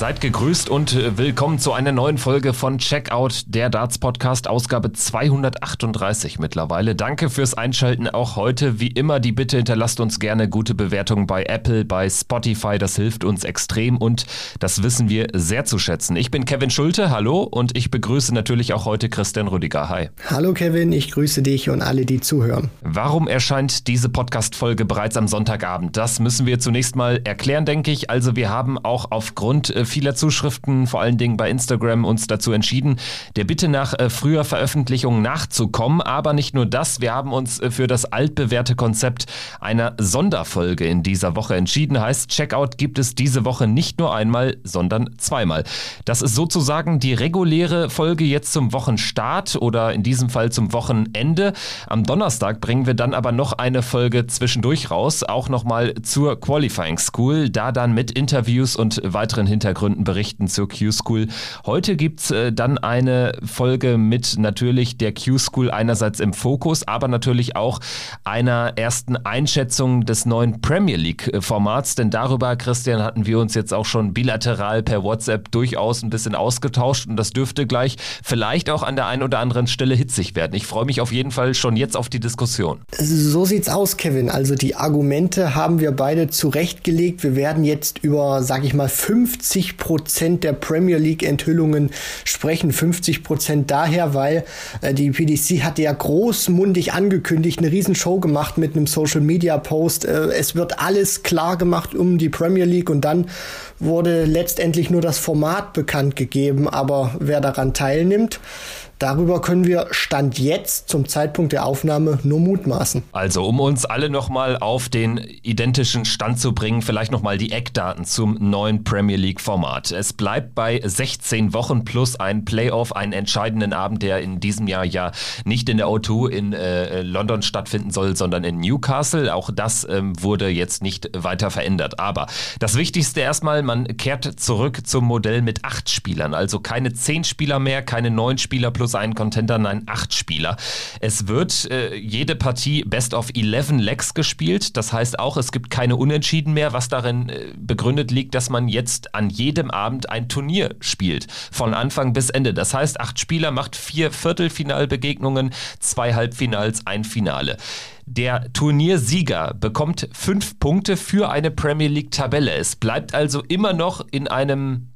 Seid gegrüßt und äh, willkommen zu einer neuen Folge von Checkout, der Darts Podcast, Ausgabe 238 mittlerweile. Danke fürs Einschalten auch heute. Wie immer die Bitte hinterlasst uns gerne gute Bewertungen bei Apple, bei Spotify. Das hilft uns extrem und das wissen wir sehr zu schätzen. Ich bin Kevin Schulte, hallo und ich begrüße natürlich auch heute Christian Rüdiger. Hi. Hallo Kevin, ich grüße dich und alle, die zuhören. Warum erscheint diese Podcast-Folge bereits am Sonntagabend? Das müssen wir zunächst mal erklären, denke ich. Also wir haben auch aufgrund äh, vieler Zuschriften, vor allen Dingen bei Instagram, uns dazu entschieden, der Bitte nach äh, früher Veröffentlichung nachzukommen. Aber nicht nur das, wir haben uns äh, für das altbewährte Konzept einer Sonderfolge in dieser Woche entschieden. Heißt, Checkout gibt es diese Woche nicht nur einmal, sondern zweimal. Das ist sozusagen die reguläre Folge jetzt zum Wochenstart oder in diesem Fall zum Wochenende. Am Donnerstag bringen wir dann aber noch eine Folge zwischendurch raus, auch nochmal zur Qualifying School, da dann mit Interviews und weiteren Hintergründen Hintergründen berichten zur Q-School. Heute gibt es äh, dann eine Folge mit natürlich der Q-School einerseits im Fokus, aber natürlich auch einer ersten Einschätzung des neuen Premier League-Formats, denn darüber, Christian, hatten wir uns jetzt auch schon bilateral per WhatsApp durchaus ein bisschen ausgetauscht und das dürfte gleich vielleicht auch an der einen oder anderen Stelle hitzig werden. Ich freue mich auf jeden Fall schon jetzt auf die Diskussion. So sieht's aus, Kevin. Also die Argumente haben wir beide zurechtgelegt. Wir werden jetzt über, sag ich mal, 50 Prozent der Premier League Enthüllungen sprechen 50 Prozent daher, weil äh, die PDC hatte ja großmundig angekündigt, eine Riesenshow gemacht mit einem Social Media Post. Äh, es wird alles klar gemacht um die Premier League und dann wurde letztendlich nur das Format bekannt gegeben, aber wer daran teilnimmt, Darüber können wir Stand jetzt zum Zeitpunkt der Aufnahme nur mutmaßen. Also, um uns alle nochmal auf den identischen Stand zu bringen, vielleicht nochmal die Eckdaten zum neuen Premier League Format. Es bleibt bei 16 Wochen plus ein Playoff, einen entscheidenden Abend, der in diesem Jahr ja nicht in der O2 in äh, London stattfinden soll, sondern in Newcastle. Auch das ähm, wurde jetzt nicht weiter verändert. Aber das Wichtigste erstmal, man kehrt zurück zum Modell mit acht Spielern. Also keine zehn Spieler mehr, keine neun Spieler plus plus einen Contender, nein, acht Spieler. Es wird äh, jede Partie Best of 11 Legs gespielt. Das heißt auch, es gibt keine Unentschieden mehr, was darin äh, begründet liegt, dass man jetzt an jedem Abend ein Turnier spielt. Von Anfang bis Ende. Das heißt, acht Spieler macht vier Viertelfinalbegegnungen, zwei Halbfinals, ein Finale. Der Turniersieger bekommt fünf Punkte für eine Premier League Tabelle. Es bleibt also immer noch in einem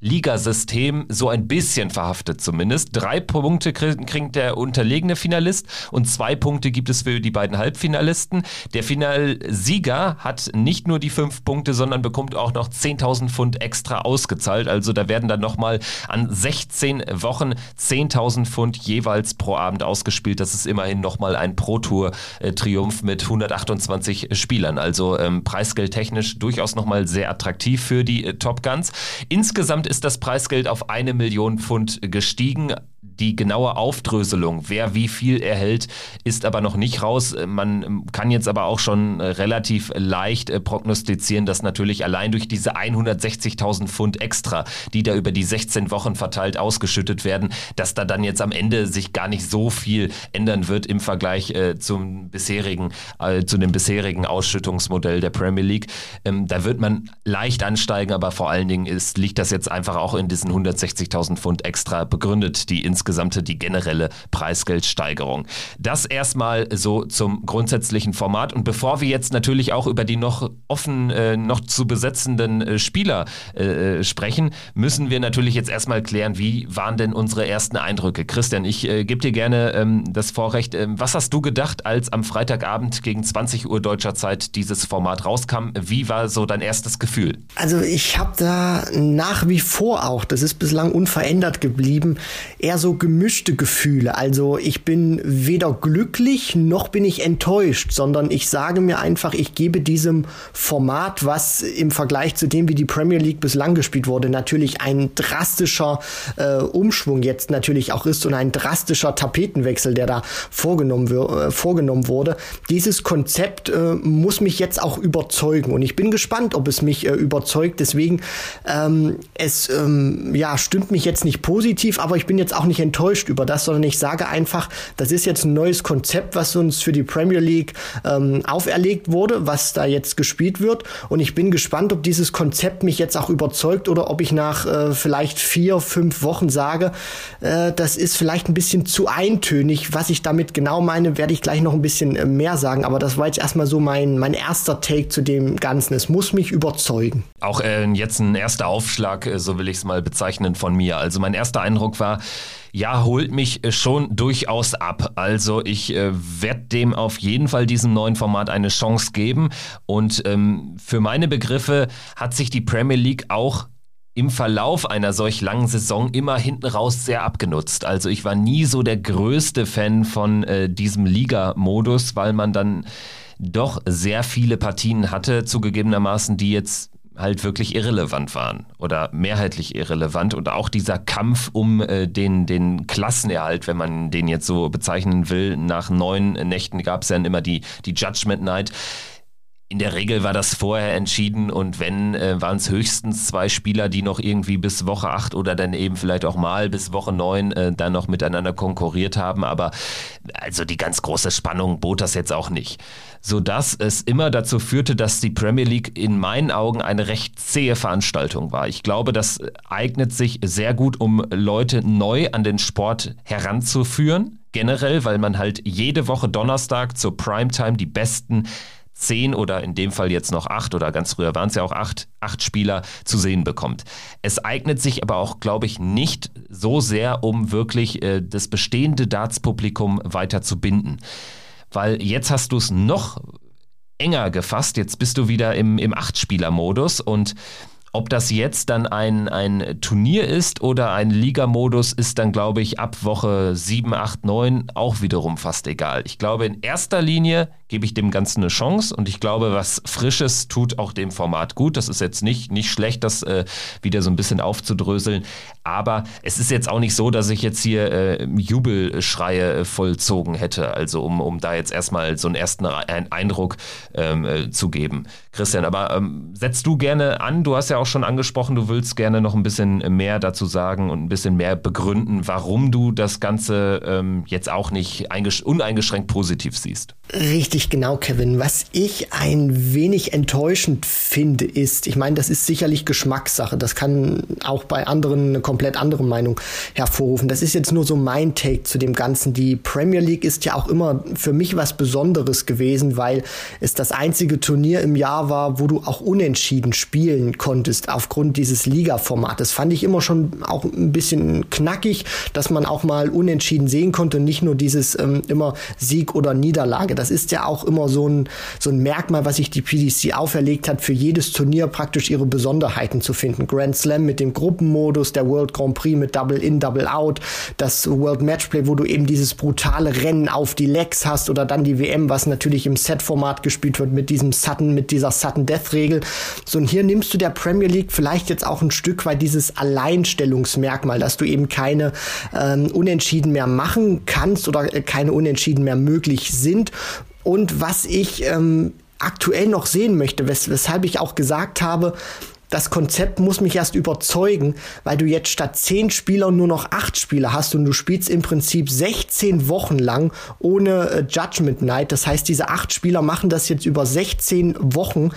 Ligasystem so ein bisschen verhaftet zumindest. Drei Punkte kriegt der unterlegene Finalist und zwei Punkte gibt es für die beiden Halbfinalisten. Der Finalsieger hat nicht nur die fünf Punkte, sondern bekommt auch noch 10.000 Pfund extra ausgezahlt. Also da werden dann nochmal an 16 Wochen 10.000 Pfund jeweils pro Abend ausgespielt. Das ist immerhin nochmal ein Pro-Tour-Triumph mit 128 Spielern. Also ähm, preisgeldtechnisch durchaus nochmal sehr attraktiv für die äh, Top Guns. Insgesamt ist das Preisgeld auf eine Million Pfund gestiegen. Die genaue Aufdröselung, wer wie viel erhält, ist aber noch nicht raus. Man kann jetzt aber auch schon relativ leicht äh, prognostizieren, dass natürlich allein durch diese 160.000 Pfund extra, die da über die 16 Wochen verteilt ausgeschüttet werden, dass da dann jetzt am Ende sich gar nicht so viel ändern wird im Vergleich äh, zum bisherigen, äh, zu dem bisherigen Ausschüttungsmodell der Premier League. Ähm, da wird man leicht ansteigen, aber vor allen Dingen ist, liegt das jetzt einfach auch in diesen 160.000 Pfund extra begründet, die insgesamt insgesamte, die generelle Preisgeldsteigerung. Das erstmal so zum grundsätzlichen Format. Und bevor wir jetzt natürlich auch über die noch offen, äh, noch zu besetzenden äh, Spieler äh, äh sprechen, müssen wir natürlich jetzt erstmal klären, wie waren denn unsere ersten Eindrücke? Christian, ich äh, gebe dir gerne ähm, das Vorrecht. Ähm, was hast du gedacht, als am Freitagabend gegen 20 Uhr deutscher Zeit dieses Format rauskam? Wie war so dein erstes Gefühl? Also ich habe da nach wie vor auch, das ist bislang unverändert geblieben, eher so gemischte Gefühle. Also ich bin weder glücklich noch bin ich enttäuscht, sondern ich sage mir einfach, ich gebe diesem Format, was im Vergleich zu dem, wie die Premier League bislang gespielt wurde, natürlich ein drastischer äh, Umschwung jetzt natürlich auch ist und ein drastischer Tapetenwechsel, der da vorgenommen, äh, vorgenommen wurde. Dieses Konzept äh, muss mich jetzt auch überzeugen und ich bin gespannt, ob es mich äh, überzeugt. Deswegen, ähm, es ähm, ja, stimmt mich jetzt nicht positiv, aber ich bin jetzt auch nicht enttäuscht enttäuscht über das, sondern ich sage einfach, das ist jetzt ein neues Konzept, was uns für die Premier League ähm, auferlegt wurde, was da jetzt gespielt wird. Und ich bin gespannt, ob dieses Konzept mich jetzt auch überzeugt oder ob ich nach äh, vielleicht vier, fünf Wochen sage, äh, das ist vielleicht ein bisschen zu eintönig. Was ich damit genau meine, werde ich gleich noch ein bisschen äh, mehr sagen. Aber das war jetzt erstmal so mein, mein erster Take zu dem Ganzen. Es muss mich überzeugen. Auch äh, jetzt ein erster Aufschlag, äh, so will ich es mal bezeichnen von mir. Also mein erster Eindruck war, ja, holt mich äh, schon durchaus ab. Also ich äh, werde dem auf jeden Fall diesem neuen Format eine Chance geben. Und ähm, für meine Begriffe hat sich die Premier League auch im Verlauf einer solch langen Saison immer hinten raus sehr abgenutzt. Also ich war nie so der größte Fan von äh, diesem Liga-Modus, weil man dann doch sehr viele Partien hatte, zugegebenermaßen, die jetzt halt wirklich irrelevant waren oder mehrheitlich irrelevant und auch dieser Kampf um äh, den, den Klassenerhalt, wenn man den jetzt so bezeichnen will, nach neun Nächten gab es dann immer die, die Judgment Night. In der Regel war das vorher entschieden und wenn, äh, waren es höchstens zwei Spieler, die noch irgendwie bis Woche acht oder dann eben vielleicht auch mal bis Woche neun äh, dann noch miteinander konkurriert haben. Aber also die ganz große Spannung bot das jetzt auch nicht sodass es immer dazu führte, dass die Premier League in meinen Augen eine recht zähe Veranstaltung war. Ich glaube, das eignet sich sehr gut, um Leute neu an den Sport heranzuführen. Generell, weil man halt jede Woche Donnerstag zur Primetime die besten zehn oder in dem Fall jetzt noch acht oder ganz früher waren es ja auch acht, acht Spieler zu sehen bekommt. Es eignet sich aber auch, glaube ich, nicht so sehr, um wirklich äh, das bestehende Darts-Publikum weiter zu binden weil jetzt hast du es noch enger gefasst. Jetzt bist du wieder im, im Acht-Spieler-Modus und ob das jetzt dann ein, ein Turnier ist oder ein Ligamodus, ist dann, glaube ich, ab Woche 7, 8, 9 auch wiederum fast egal. Ich glaube, in erster Linie gebe ich dem Ganzen eine Chance und ich glaube, was Frisches tut auch dem Format gut. Das ist jetzt nicht, nicht schlecht, das äh, wieder so ein bisschen aufzudröseln. Aber es ist jetzt auch nicht so, dass ich jetzt hier äh, Jubelschreie äh, vollzogen hätte, also um, um da jetzt erstmal so einen ersten Eindruck ähm, äh, zu geben. Christian, aber ähm, setzt du gerne an, du hast ja auch schon angesprochen, du willst gerne noch ein bisschen mehr dazu sagen und ein bisschen mehr begründen, warum du das Ganze ähm, jetzt auch nicht uneingeschränkt positiv siehst. Richtig, genau, Kevin. Was ich ein wenig enttäuschend finde, ist, ich meine, das ist sicherlich Geschmackssache. Das kann auch bei anderen eine komplett andere Meinung hervorrufen. Das ist jetzt nur so mein Take zu dem Ganzen. Die Premier League ist ja auch immer für mich was Besonderes gewesen, weil es das einzige Turnier im Jahr war, wo du auch unentschieden spielen konntest aufgrund dieses Liga-Formates. Fand ich immer schon auch ein bisschen knackig, dass man auch mal unentschieden sehen konnte und nicht nur dieses ähm, immer Sieg oder Niederlage. Das ist ja auch immer so ein, so ein Merkmal, was sich die PDC auferlegt hat, für jedes Turnier praktisch ihre Besonderheiten zu finden. Grand Slam mit dem Gruppenmodus, der World Grand Prix mit Double In, Double Out, das World Matchplay, wo du eben dieses brutale Rennen auf die Legs hast oder dann die WM, was natürlich im Set-Format gespielt wird mit diesem Sudden, mit dieser Sudden-Death-Regel. So, und hier nimmst du der Premier League vielleicht jetzt auch ein Stück weit dieses Alleinstellungsmerkmal, dass du eben keine ähm, Unentschieden mehr machen kannst oder keine Unentschieden mehr möglich sind und was ich ähm, aktuell noch sehen möchte, wes weshalb ich auch gesagt habe, das Konzept muss mich erst überzeugen, weil du jetzt statt zehn Spielern nur noch acht Spieler hast und du spielst im Prinzip 16 Wochen lang ohne äh, Judgment Night. Das heißt, diese acht Spieler machen das jetzt über 16 Wochen,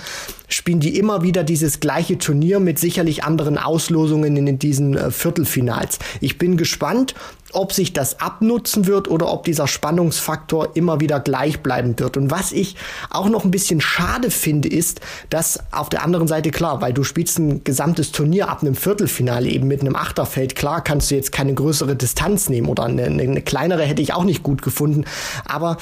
spielen die immer wieder dieses gleiche Turnier mit sicherlich anderen Auslosungen in diesen äh, Viertelfinals. Ich bin gespannt, ob sich das abnutzen wird oder ob dieser Spannungsfaktor immer wieder gleich bleiben wird. Und was ich auch noch ein bisschen schade finde, ist, dass auf der anderen Seite klar, weil du spielst ein gesamtes Turnier ab einem Viertelfinale eben mit einem Achterfeld, klar kannst du jetzt keine größere Distanz nehmen oder eine, eine kleinere hätte ich auch nicht gut gefunden. Aber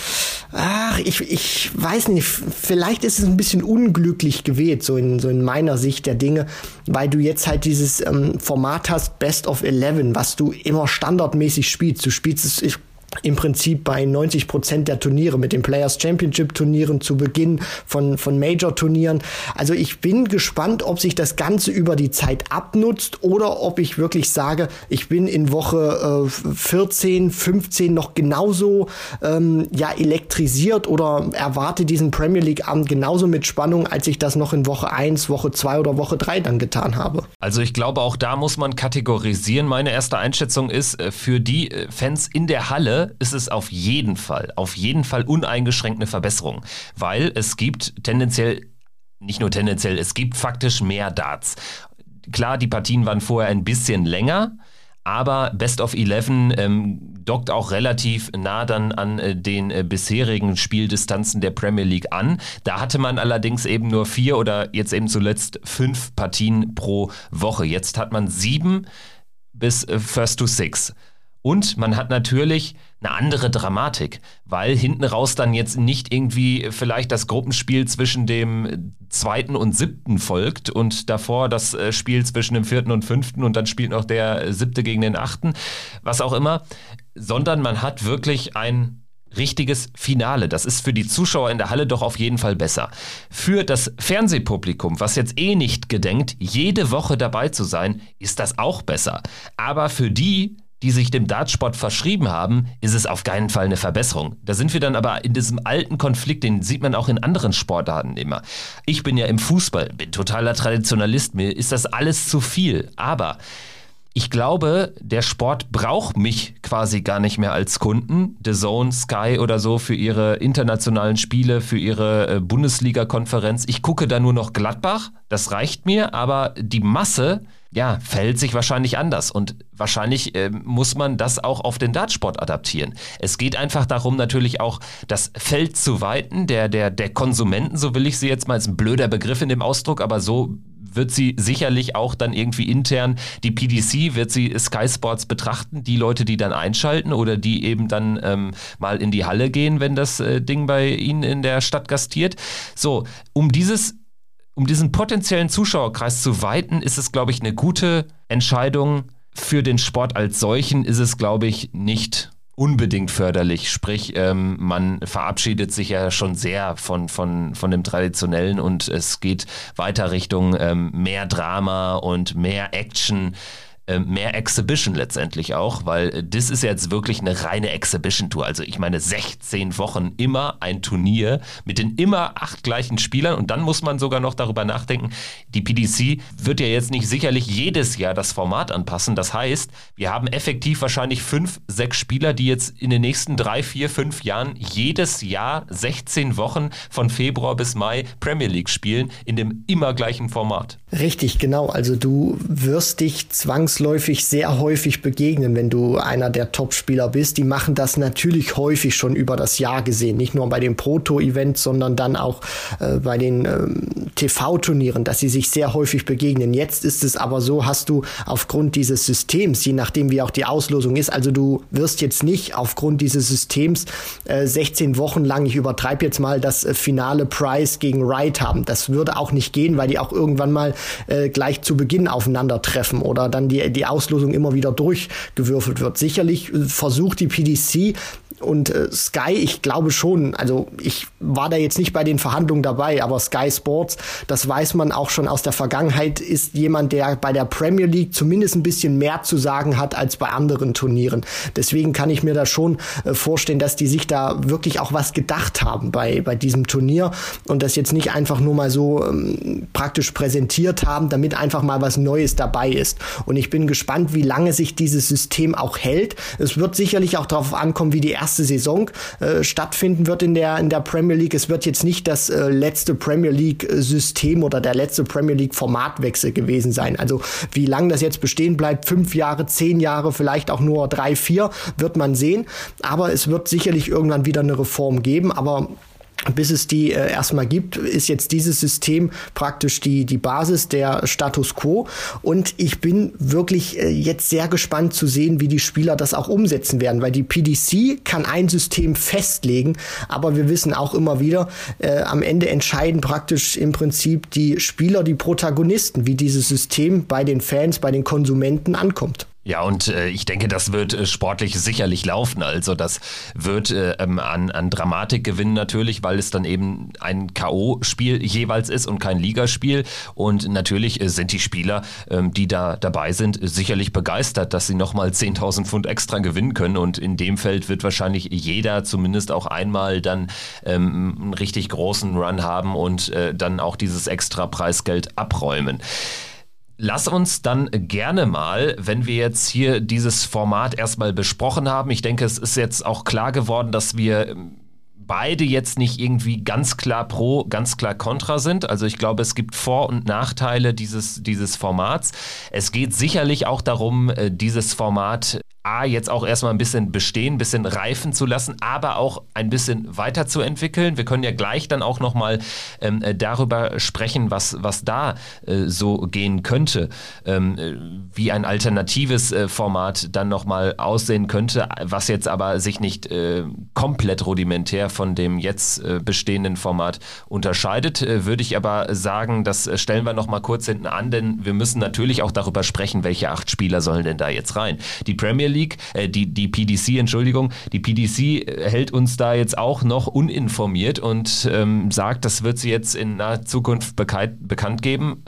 ach, ich, ich weiß nicht, vielleicht ist es ein bisschen unglücklich gewählt, so in, so in meiner Sicht der Dinge, weil du jetzt halt dieses ähm, Format hast, Best of Eleven, was du immer standardmäßig spielst. Du spielst es, ich im Prinzip bei 90 Prozent der Turniere mit den Players Championship Turnieren zu Beginn von, von Major Turnieren. Also ich bin gespannt, ob sich das Ganze über die Zeit abnutzt oder ob ich wirklich sage, ich bin in Woche äh, 14, 15 noch genauso ähm, ja elektrisiert oder erwarte diesen Premier League Abend genauso mit Spannung, als ich das noch in Woche 1, Woche 2 oder Woche 3 dann getan habe. Also ich glaube, auch da muss man kategorisieren. Meine erste Einschätzung ist, äh, für die äh, Fans in der Halle ist es auf jeden Fall, auf jeden Fall uneingeschränkt eine Verbesserung, weil es gibt tendenziell nicht nur tendenziell, es gibt faktisch mehr Darts. Klar, die Partien waren vorher ein bisschen länger, aber Best of Eleven ähm, dockt auch relativ nah dann an äh, den äh, bisherigen Spieldistanzen der Premier League an. Da hatte man allerdings eben nur vier oder jetzt eben zuletzt fünf Partien pro Woche. Jetzt hat man sieben bis äh, First to Six. Und man hat natürlich eine andere Dramatik, weil hinten raus dann jetzt nicht irgendwie vielleicht das Gruppenspiel zwischen dem zweiten und siebten folgt und davor das äh, Spiel zwischen dem vierten und fünften und dann spielt noch der siebte gegen den achten, was auch immer, sondern man hat wirklich ein richtiges Finale. Das ist für die Zuschauer in der Halle doch auf jeden Fall besser. Für das Fernsehpublikum, was jetzt eh nicht gedenkt, jede Woche dabei zu sein, ist das auch besser. Aber für die, die sich dem Dartsport verschrieben haben, ist es auf keinen Fall eine Verbesserung. Da sind wir dann aber in diesem alten Konflikt, den sieht man auch in anderen Sportarten immer. Ich bin ja im Fußball, bin totaler Traditionalist, mir ist das alles zu viel. Aber ich glaube, der Sport braucht mich quasi gar nicht mehr als Kunden. The Zone, Sky oder so für ihre internationalen Spiele, für ihre äh, Bundesliga-Konferenz. Ich gucke da nur noch Gladbach, das reicht mir, aber die Masse, ja, verhält sich wahrscheinlich anders und wahrscheinlich äh, muss man das auch auf den Dartsport adaptieren. Es geht einfach darum, natürlich auch das Feld zu weiten, der, der, der Konsumenten, so will ich sie jetzt mal, ist ein blöder Begriff in dem Ausdruck, aber so wird sie sicherlich auch dann irgendwie intern, die PDC wird sie Sky Sports betrachten, die Leute, die dann einschalten oder die eben dann ähm, mal in die Halle gehen, wenn das äh, Ding bei ihnen in der Stadt gastiert. So, um dieses um diesen potenziellen Zuschauerkreis zu weiten, ist es, glaube ich, eine gute Entscheidung. Für den Sport als solchen ist es, glaube ich, nicht unbedingt förderlich. Sprich, ähm, man verabschiedet sich ja schon sehr von, von, von dem Traditionellen und es geht weiter Richtung ähm, mehr Drama und mehr Action. Äh, mehr Exhibition letztendlich auch, weil äh, das ist jetzt wirklich eine reine Exhibition-Tour. Also ich meine 16 Wochen immer ein Turnier mit den immer acht gleichen Spielern und dann muss man sogar noch darüber nachdenken, die PDC wird ja jetzt nicht sicherlich jedes Jahr das Format anpassen. Das heißt, wir haben effektiv wahrscheinlich fünf, sechs Spieler, die jetzt in den nächsten drei, vier, fünf Jahren jedes Jahr 16 Wochen von Februar bis Mai Premier League spielen in dem immer gleichen Format. Richtig, genau. Also du wirst dich zwangsläufig sehr häufig begegnen, wenn du einer der Top-Spieler bist. Die machen das natürlich häufig schon über das Jahr gesehen. Nicht nur bei den Proto-Events, sondern dann auch äh, bei den ähm, TV-Turnieren, dass sie sich sehr häufig begegnen. Jetzt ist es aber so, hast du aufgrund dieses Systems, je nachdem wie auch die Auslosung ist, also du wirst jetzt nicht aufgrund dieses Systems äh, 16 Wochen lang, ich übertreibe jetzt mal, das äh, finale Price gegen Wright haben. Das würde auch nicht gehen, weil die auch irgendwann mal äh, gleich zu Beginn aufeinandertreffen oder dann die, die Auslosung immer wieder durchgewürfelt wird. Sicherlich äh, versucht die PDC und äh, Sky, ich glaube schon, also ich war da jetzt nicht bei den Verhandlungen dabei, aber Sky Sports, das weiß man auch schon aus der Vergangenheit, ist jemand, der bei der Premier League zumindest ein bisschen mehr zu sagen hat als bei anderen Turnieren. Deswegen kann ich mir da schon äh, vorstellen, dass die sich da wirklich auch was gedacht haben bei, bei diesem Turnier und das jetzt nicht einfach nur mal so ähm, praktisch präsentiert haben, damit einfach mal was Neues dabei ist. Und ich bin gespannt, wie lange sich dieses System auch hält. Es wird sicherlich auch darauf ankommen, wie die erste erste Saison äh, stattfinden wird in der, in der Premier League. Es wird jetzt nicht das äh, letzte Premier League-System oder der letzte Premier League-Formatwechsel gewesen sein. Also wie lange das jetzt bestehen bleibt, fünf Jahre, zehn Jahre, vielleicht auch nur drei, vier, wird man sehen. Aber es wird sicherlich irgendwann wieder eine Reform geben. Aber bis es die äh, erstmal gibt, ist jetzt dieses System praktisch die, die Basis der Status quo. Und ich bin wirklich äh, jetzt sehr gespannt zu sehen, wie die Spieler das auch umsetzen werden, weil die PDC kann ein System festlegen, aber wir wissen auch immer wieder, äh, am Ende entscheiden praktisch im Prinzip die Spieler, die Protagonisten, wie dieses System bei den Fans, bei den Konsumenten ankommt. Ja, und äh, ich denke, das wird äh, sportlich sicherlich laufen. Also das wird äh, ähm, an, an Dramatik gewinnen natürlich, weil es dann eben ein K.O.-Spiel jeweils ist und kein Ligaspiel. Und natürlich äh, sind die Spieler, ähm, die da dabei sind, sicherlich begeistert, dass sie nochmal 10.000 Pfund extra gewinnen können. Und in dem Feld wird wahrscheinlich jeder zumindest auch einmal dann ähm, einen richtig großen Run haben und äh, dann auch dieses extra Preisgeld abräumen. Lass uns dann gerne mal, wenn wir jetzt hier dieses Format erstmal besprochen haben, ich denke, es ist jetzt auch klar geworden, dass wir ähm, beide jetzt nicht irgendwie ganz klar pro, ganz klar kontra sind. Also ich glaube, es gibt Vor- und Nachteile dieses, dieses Formats. Es geht sicherlich auch darum, äh, dieses Format A, jetzt auch erstmal ein bisschen bestehen, ein bisschen reifen zu lassen, aber auch ein bisschen weiterzuentwickeln. Wir können ja gleich dann auch nochmal ähm, äh, darüber sprechen, was, was da äh, so gehen könnte, ähm, äh, wie ein alternatives äh, Format dann nochmal aussehen könnte, was jetzt aber sich nicht äh, komplett rudimentär von dem jetzt äh, bestehenden Format unterscheidet. würde ich aber sagen, das stellen wir nochmal kurz hinten an, denn wir müssen natürlich auch darüber sprechen, welche acht Spieler sollen denn da jetzt rein. Die Premier League, äh, die, die PDC, Entschuldigung, die PDC äh, hält uns da jetzt auch noch uninformiert und ähm, sagt, das wird sie jetzt in naher Zukunft bekannt, bekannt geben.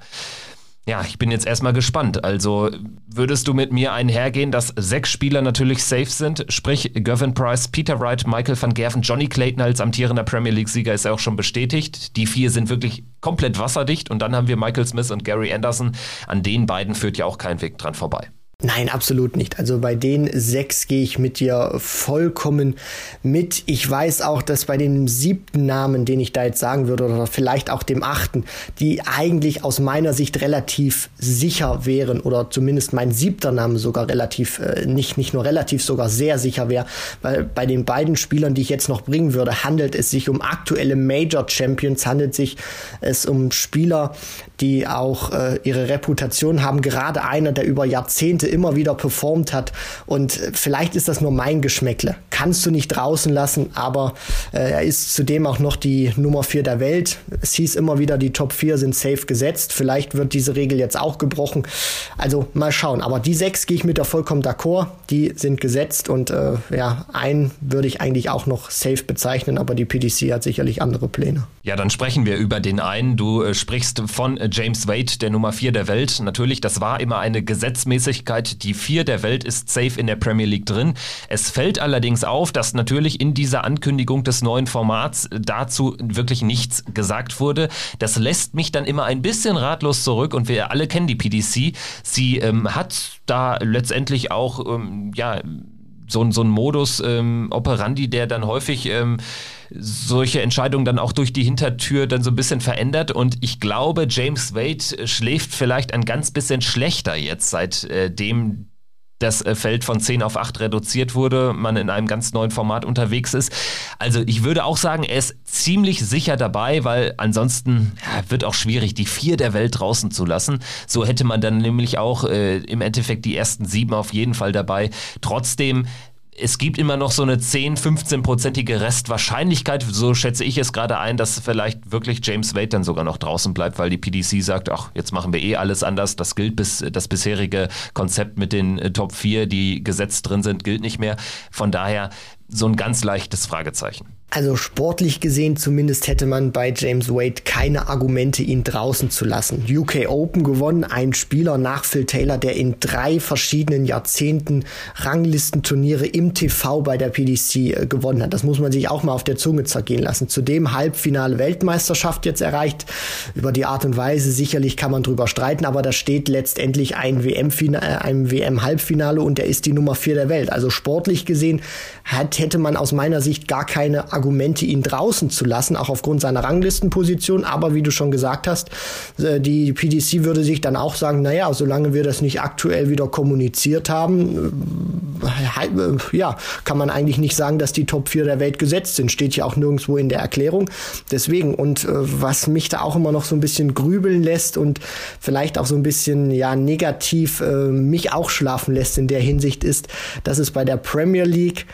Ja, ich bin jetzt erstmal gespannt. Also würdest du mit mir einhergehen, dass sechs Spieler natürlich safe sind? Sprich, Gavin Price, Peter Wright, Michael van Gerven, Johnny Clayton als amtierender Premier League-Sieger ist ja auch schon bestätigt. Die vier sind wirklich komplett wasserdicht. Und dann haben wir Michael Smith und Gary Anderson. An den beiden führt ja auch kein Weg dran vorbei. Nein, absolut nicht. Also bei den sechs gehe ich mit dir vollkommen mit. Ich weiß auch, dass bei dem siebten Namen, den ich da jetzt sagen würde, oder vielleicht auch dem achten, die eigentlich aus meiner Sicht relativ sicher wären, oder zumindest mein siebter Name sogar relativ, äh, nicht, nicht nur relativ, sogar sehr sicher wäre, weil bei den beiden Spielern, die ich jetzt noch bringen würde, handelt es sich um aktuelle Major Champions, handelt sich es um Spieler, die auch äh, ihre Reputation haben. Gerade einer, der über Jahrzehnte immer wieder performt hat. Und äh, vielleicht ist das nur mein Geschmäckle. Kannst du nicht draußen lassen, aber äh, er ist zudem auch noch die Nummer vier der Welt. Es hieß immer wieder, die Top 4 sind safe gesetzt. Vielleicht wird diese Regel jetzt auch gebrochen. Also mal schauen. Aber die sechs gehe ich mit der vollkommen d'accord. Die sind gesetzt und äh, ja, einen würde ich eigentlich auch noch safe bezeichnen, aber die PDC hat sicherlich andere Pläne. Ja, dann sprechen wir über den einen. Du äh, sprichst von äh, James Wade, der Nummer 4 der Welt. Natürlich, das war immer eine Gesetzmäßigkeit. Die 4 der Welt ist safe in der Premier League drin. Es fällt allerdings auf, dass natürlich in dieser Ankündigung des neuen Formats dazu wirklich nichts gesagt wurde. Das lässt mich dann immer ein bisschen ratlos zurück und wir alle kennen die PDC. Sie ähm, hat da letztendlich auch, ähm, ja, so, so ein Modus ähm, operandi, der dann häufig ähm, solche Entscheidungen dann auch durch die Hintertür dann so ein bisschen verändert. Und ich glaube, James Wade schläft vielleicht ein ganz bisschen schlechter jetzt, seitdem das äh, Feld von 10 auf 8 reduziert wurde, man in einem ganz neuen Format unterwegs ist. Also ich würde auch sagen, er ist ziemlich sicher dabei, weil ansonsten ja, wird auch schwierig, die vier der Welt draußen zu lassen. So hätte man dann nämlich auch äh, im Endeffekt die ersten sieben auf jeden Fall dabei. Trotzdem es gibt immer noch so eine 10, 15-prozentige Restwahrscheinlichkeit, so schätze ich es gerade ein, dass vielleicht wirklich James Wade dann sogar noch draußen bleibt, weil die PDC sagt, ach, jetzt machen wir eh alles anders, das gilt bis das bisherige Konzept mit den äh, Top 4, die gesetzt drin sind, gilt nicht mehr. Von daher so ein ganz leichtes Fragezeichen. Also sportlich gesehen zumindest hätte man bei James Wade keine Argumente, ihn draußen zu lassen. UK Open gewonnen, ein Spieler nach Phil Taylor, der in drei verschiedenen Jahrzehnten Ranglistenturniere im TV bei der PDC äh, gewonnen hat. Das muss man sich auch mal auf der Zunge zergehen lassen. Zudem Halbfinale Weltmeisterschaft jetzt erreicht. Über die Art und Weise sicherlich kann man drüber streiten, aber da steht letztendlich ein WM-Finale, äh, ein WM-Halbfinale und er ist die Nummer vier der Welt. Also sportlich gesehen hat, hätte man aus meiner Sicht gar keine Argumente Argumente, ihn draußen zu lassen, auch aufgrund seiner Ranglistenposition. Aber wie du schon gesagt hast, äh, die PDC würde sich dann auch sagen, naja, solange wir das nicht aktuell wieder kommuniziert haben, äh, äh, ja, kann man eigentlich nicht sagen, dass die Top 4 der Welt gesetzt sind. Steht ja auch nirgendwo in der Erklärung. Deswegen, und was mich da auch immer noch so ein bisschen grübeln lässt und vielleicht auch so ein bisschen, ja, negativ mich auch schlafen lässt in der Hinsicht ist, dass es bei der Premier League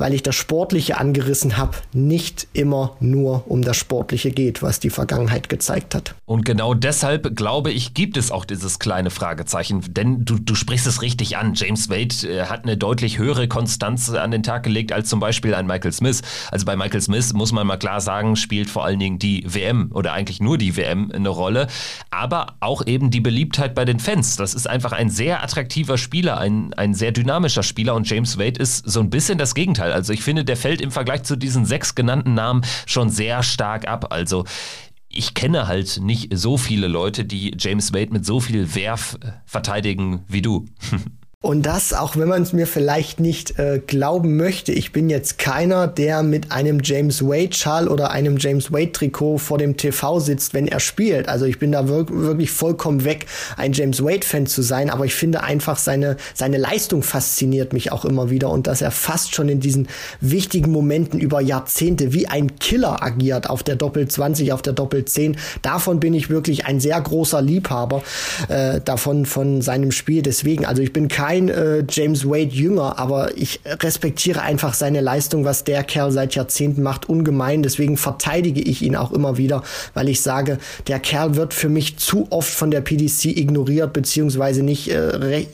weil ich das Sportliche angerissen habe, nicht immer nur um das Sportliche geht, was die Vergangenheit gezeigt hat. Und genau deshalb glaube ich, gibt es auch dieses kleine Fragezeichen, denn du, du sprichst es richtig an. James Wade äh, hat eine deutlich höhere Konstanz an den Tag gelegt als zum Beispiel ein Michael Smith. Also bei Michael Smith muss man mal klar sagen, spielt vor allen Dingen die WM oder eigentlich nur die WM eine Rolle, aber auch eben die Beliebtheit bei den Fans. Das ist einfach ein sehr attraktiver Spieler, ein, ein sehr dynamischer Spieler und James Wade ist so ein bisschen das Gegenteil. Also ich finde, der fällt im Vergleich zu diesen sechs genannten Namen schon sehr stark ab. Also ich kenne halt nicht so viele Leute, die James Wade mit so viel Werf verteidigen wie du. Und das, auch wenn man es mir vielleicht nicht äh, glauben möchte, ich bin jetzt keiner, der mit einem James Wade-Schal oder einem James Wade-Trikot vor dem TV sitzt, wenn er spielt. Also ich bin da wir wirklich vollkommen weg, ein James Wade-Fan zu sein, aber ich finde einfach seine, seine Leistung fasziniert mich auch immer wieder und dass er fast schon in diesen wichtigen Momenten über Jahrzehnte wie ein Killer agiert auf der Doppel 20, auf der Doppel 10. Davon bin ich wirklich ein sehr großer Liebhaber äh, davon von seinem Spiel. Deswegen, also ich bin kein kein äh, James Wade jünger, aber ich respektiere einfach seine Leistung, was der Kerl seit Jahrzehnten macht, ungemein. Deswegen verteidige ich ihn auch immer wieder, weil ich sage, der Kerl wird für mich zu oft von der PDC ignoriert, beziehungsweise nicht, äh,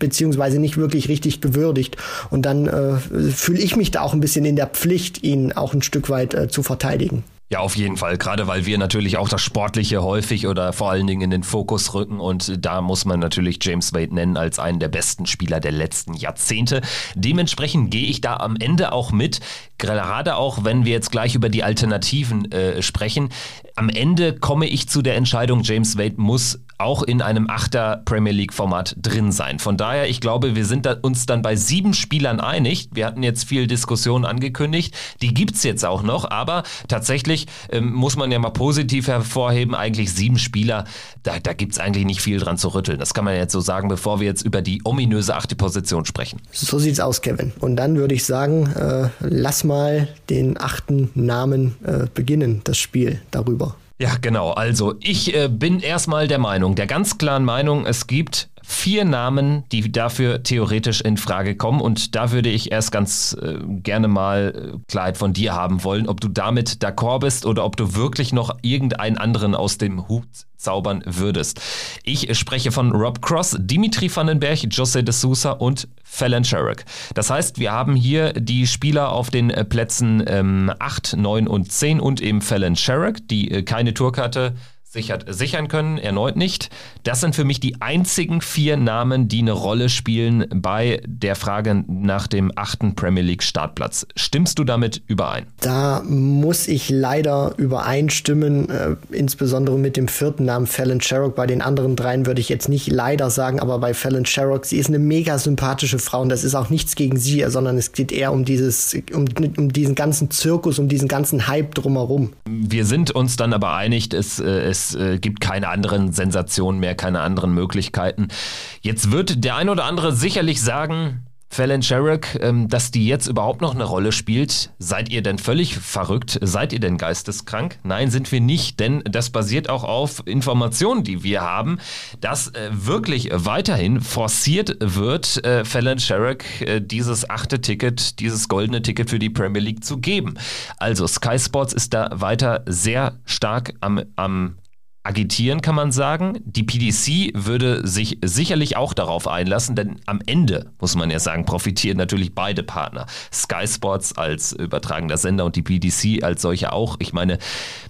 beziehungsweise nicht wirklich richtig gewürdigt. Und dann äh, fühle ich mich da auch ein bisschen in der Pflicht, ihn auch ein Stück weit äh, zu verteidigen. Ja, auf jeden Fall. Gerade weil wir natürlich auch das Sportliche häufig oder vor allen Dingen in den Fokus rücken. Und da muss man natürlich James Wade nennen als einen der besten Spieler der letzten Jahrzehnte. Dementsprechend gehe ich da am Ende auch mit. Gerade auch, wenn wir jetzt gleich über die Alternativen äh, sprechen. Am Ende komme ich zu der Entscheidung, James Wade muss auch in einem Achter Premier League Format drin sein. Von daher, ich glaube, wir sind da uns dann bei sieben Spielern einig. Wir hatten jetzt viel Diskussion angekündigt. Die gibt's jetzt auch noch, aber tatsächlich ähm, muss man ja mal positiv hervorheben, eigentlich sieben Spieler, da, da gibt's eigentlich nicht viel dran zu rütteln. Das kann man jetzt so sagen, bevor wir jetzt über die ominöse achte Position sprechen. So sieht's aus, Kevin. Und dann würde ich sagen, äh, lass mal den achten Namen äh, beginnen, das Spiel darüber. Ja, genau. Also ich äh, bin erstmal der Meinung, der ganz klaren Meinung, es gibt vier Namen, die dafür theoretisch in Frage kommen. Und da würde ich erst ganz äh, gerne mal äh, Klarheit von dir haben wollen, ob du damit d'accord bist oder ob du wirklich noch irgendeinen anderen aus dem Hut zaubern würdest. Ich spreche von Rob Cross, Dimitri Vandenberg, Jose de Sousa und Fallon Sherrick. Das heißt, wir haben hier die Spieler auf den äh, Plätzen ähm, 8, 9 und 10 und eben Fallon Sherrick, die äh, keine Tourkarte sichert, sichern können, erneut nicht. Das sind für mich die einzigen vier Namen, die eine Rolle spielen bei der Frage nach dem achten Premier League Startplatz. Stimmst du damit überein? Da muss ich leider übereinstimmen, äh, insbesondere mit dem vierten Namen Fallon Sherrock. Bei den anderen dreien würde ich jetzt nicht leider sagen, aber bei Fallon Sherrock, sie ist eine mega sympathische Frau und das ist auch nichts gegen sie, sondern es geht eher um dieses, um, um diesen ganzen Zirkus, um diesen ganzen Hype drumherum. Wir sind uns dann aber einig, es, äh, es es äh, gibt keine anderen Sensationen mehr, keine anderen Möglichkeiten. Jetzt wird der ein oder andere sicherlich sagen, Fallon Sherrick, ähm, dass die jetzt überhaupt noch eine Rolle spielt. Seid ihr denn völlig verrückt? Seid ihr denn geisteskrank? Nein, sind wir nicht, denn das basiert auch auf Informationen, die wir haben, dass äh, wirklich weiterhin forciert wird, äh, Fallon Sherrick äh, dieses achte Ticket, dieses goldene Ticket für die Premier League zu geben. Also Sky Sports ist da weiter sehr stark am, am agitieren, kann man sagen. Die PDC würde sich sicherlich auch darauf einlassen, denn am Ende, muss man ja sagen, profitieren natürlich beide Partner. Sky Sports als übertragender Sender und die PDC als solche auch. Ich meine,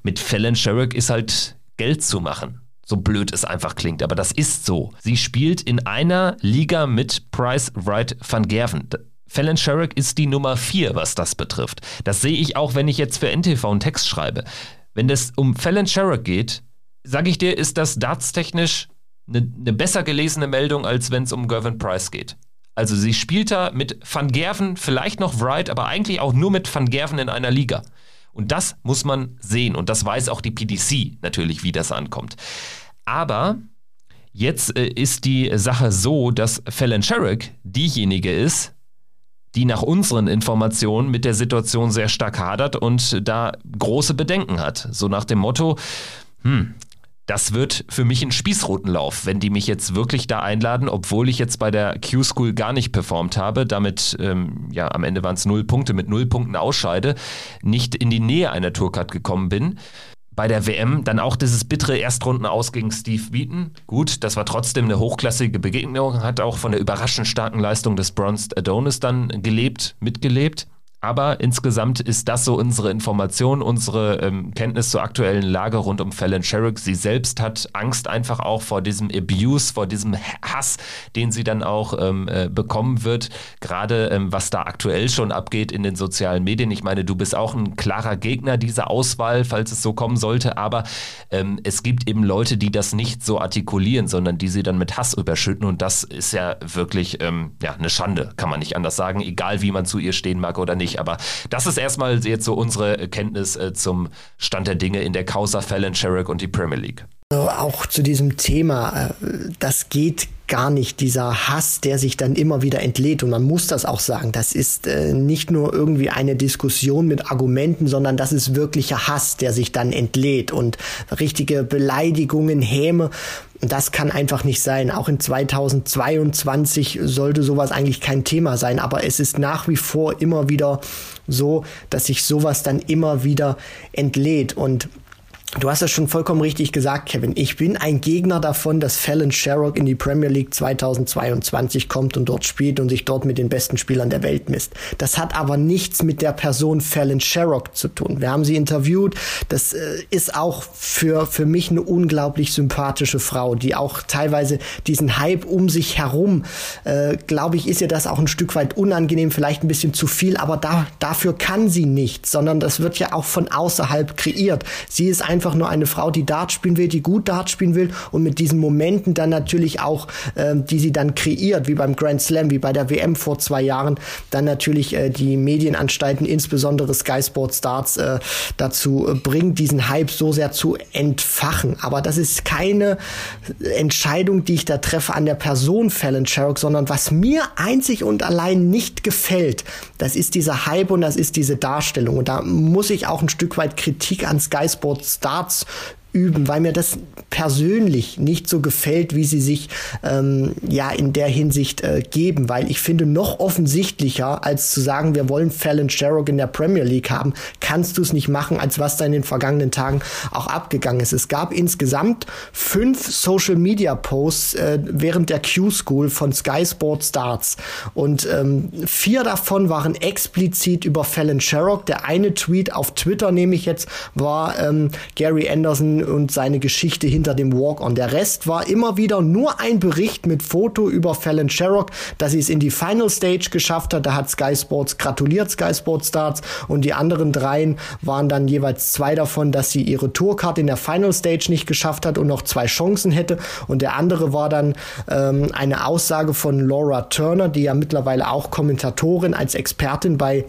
mit Fallon Sherrick ist halt Geld zu machen. So blöd es einfach klingt, aber das ist so. Sie spielt in einer Liga mit Price Wright van Gerven. Fallon Sherrick ist die Nummer 4, was das betrifft. Das sehe ich auch, wenn ich jetzt für NTV einen Text schreibe. Wenn es um Fallon Sherrick geht, sage ich dir, ist das dartstechnisch eine ne besser gelesene Meldung, als wenn es um Gervin Price geht. Also sie spielt da mit Van Gerven, vielleicht noch Wright, aber eigentlich auch nur mit Van Gerven in einer Liga. Und das muss man sehen. Und das weiß auch die PDC natürlich, wie das ankommt. Aber jetzt äh, ist die Sache so, dass Fallon Sherrick diejenige ist, die nach unseren Informationen mit der Situation sehr stark hadert und da große Bedenken hat. So nach dem Motto, hm, das wird für mich ein Spießrutenlauf, wenn die mich jetzt wirklich da einladen, obwohl ich jetzt bei der Q-School gar nicht performt habe, damit, ähm, ja, am Ende waren es null Punkte, mit null Punkten ausscheide, nicht in die Nähe einer Tourcard gekommen bin bei der WM dann auch dieses bittere Erstrunden aus gegen Steve Beaton. Gut, das war trotzdem eine hochklassige Begegnung, hat auch von der überraschend starken Leistung des Bronzed Adonis dann gelebt, mitgelebt. Aber insgesamt ist das so unsere Information, unsere ähm, Kenntnis zur aktuellen Lage rund um Fallon Sherrick. Sie selbst hat Angst einfach auch vor diesem Abuse, vor diesem Hass, den sie dann auch ähm, äh, bekommen wird. Gerade ähm, was da aktuell schon abgeht in den sozialen Medien. Ich meine, du bist auch ein klarer Gegner dieser Auswahl, falls es so kommen sollte. Aber ähm, es gibt eben Leute, die das nicht so artikulieren, sondern die sie dann mit Hass überschütten. Und das ist ja wirklich ähm, ja, eine Schande, kann man nicht anders sagen. Egal, wie man zu ihr stehen mag oder nicht nicht. Aber das ist erstmal jetzt so unsere Kenntnis äh, zum Stand der Dinge in der Causa Fallon Sherrick und die Premier League. Also auch zu diesem Thema, äh, das geht gar nicht, dieser Hass, der sich dann immer wieder entlädt. Und man muss das auch sagen, das ist äh, nicht nur irgendwie eine Diskussion mit Argumenten, sondern das ist wirklicher Hass, der sich dann entlädt und richtige Beleidigungen, Häme. Das kann einfach nicht sein. Auch in 2022 sollte sowas eigentlich kein Thema sein. Aber es ist nach wie vor immer wieder so, dass sich sowas dann immer wieder entlädt. Und Du hast es schon vollkommen richtig gesagt, Kevin. Ich bin ein Gegner davon, dass Fallon Sherrock in die Premier League 2022 kommt und dort spielt und sich dort mit den besten Spielern der Welt misst. Das hat aber nichts mit der Person Fallon Sherrock zu tun. Wir haben sie interviewt. Das äh, ist auch für, für mich eine unglaublich sympathische Frau, die auch teilweise diesen Hype um sich herum, äh, glaube ich, ist ihr das auch ein Stück weit unangenehm, vielleicht ein bisschen zu viel, aber da, dafür kann sie nichts, sondern das wird ja auch von außerhalb kreiert. Sie ist ein einfach nur eine Frau, die Dart spielen will, die gut Dart spielen will und mit diesen Momenten dann natürlich auch, äh, die sie dann kreiert, wie beim Grand Slam, wie bei der WM vor zwei Jahren, dann natürlich äh, die Medienanstalten, insbesondere Sky Sports Darts, äh, dazu äh, bringt, diesen Hype so sehr zu entfachen. Aber das ist keine Entscheidung, die ich da treffe an der Person Fallon Sherrock, sondern was mir einzig und allein nicht gefällt, das ist dieser Hype und das ist diese Darstellung. Und da muss ich auch ein Stück weit Kritik an Sky Sports Darts Darts üben, weil mir das persönlich nicht so gefällt, wie sie sich ähm, ja in der Hinsicht äh, geben, weil ich finde noch offensichtlicher als zu sagen, wir wollen Fallon Sherrock in der Premier League haben, kannst du es nicht machen, als was da in den vergangenen Tagen auch abgegangen ist. Es gab insgesamt fünf Social Media Posts äh, während der Q School von Sky Sports Darts und ähm, vier davon waren explizit über Fallon Sherrock. Der eine Tweet auf Twitter nehme ich jetzt war ähm, Gary Anderson und seine Geschichte hinter dem Walk-On. Der Rest war immer wieder nur ein Bericht mit Foto über Fallon Sherrock, dass sie es in die Final Stage geschafft hat. Da hat Sky Sports gratuliert, Sky Sports Starts. Und die anderen dreien waren dann jeweils zwei davon, dass sie ihre Tourcard in der Final Stage nicht geschafft hat und noch zwei Chancen hätte. Und der andere war dann ähm, eine Aussage von Laura Turner, die ja mittlerweile auch Kommentatorin als Expertin bei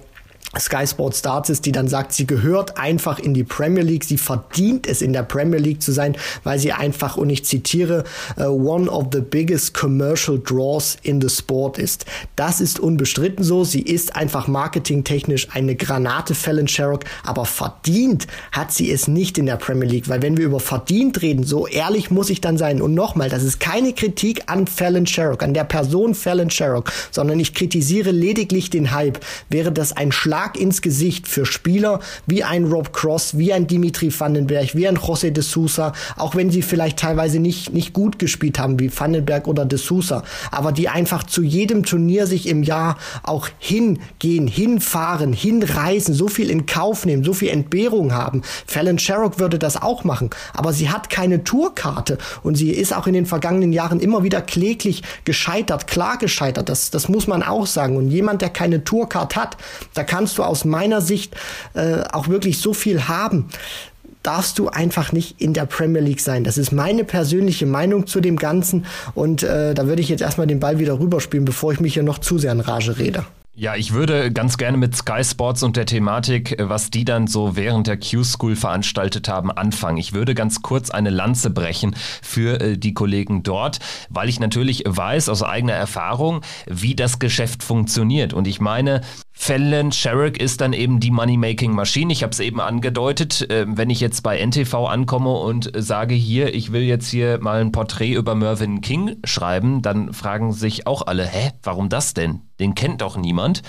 Sky Sports Darts ist, die dann sagt, sie gehört einfach in die Premier League, sie verdient es in der Premier League zu sein, weil sie einfach, und ich zitiere, uh, one of the biggest commercial draws in the sport ist. Das ist unbestritten so, sie ist einfach marketingtechnisch eine Granate Fallon Sherrock, aber verdient hat sie es nicht in der Premier League, weil wenn wir über verdient reden, so ehrlich muss ich dann sein, und nochmal, das ist keine Kritik an Fallon Sherrock, an der Person Fallon Sherrock, sondern ich kritisiere lediglich den Hype, wäre das ein Schlag Schlag ins Gesicht für Spieler wie ein Rob Cross, wie ein Dimitri Vandenberg, wie ein José de Sousa, auch wenn sie vielleicht teilweise nicht, nicht gut gespielt haben, wie Vandenberg oder de Sousa, aber die einfach zu jedem Turnier sich im Jahr auch hingehen, hinfahren, hinreisen, so viel in Kauf nehmen, so viel Entbehrung haben. Fallon Sherrock würde das auch machen, aber sie hat keine Tourkarte und sie ist auch in den vergangenen Jahren immer wieder kläglich gescheitert, klar gescheitert. Das, das muss man auch sagen. Und jemand, der keine Tourcard hat, da kannst kannst du aus meiner Sicht äh, auch wirklich so viel haben darfst du einfach nicht in der Premier League sein. Das ist meine persönliche Meinung zu dem Ganzen und äh, da würde ich jetzt erstmal den Ball wieder rüberspielen, bevor ich mich hier noch zu sehr in Rage rede. Ja, ich würde ganz gerne mit Sky Sports und der Thematik, äh, was die dann so während der Q-School veranstaltet haben, anfangen. Ich würde ganz kurz eine Lanze brechen für äh, die Kollegen dort, weil ich natürlich weiß aus eigener Erfahrung, wie das Geschäft funktioniert. Und ich meine, Fallon Sherrick ist dann eben die Money-Making-Maschine. Ich habe es eben angedeutet. Äh, wenn ich jetzt bei NTV ankomme und sage hier, ich will jetzt hier mal ein Porträt über Mervyn King schreiben, dann fragen sich auch alle, hä, warum das denn? Den kennt doch niemand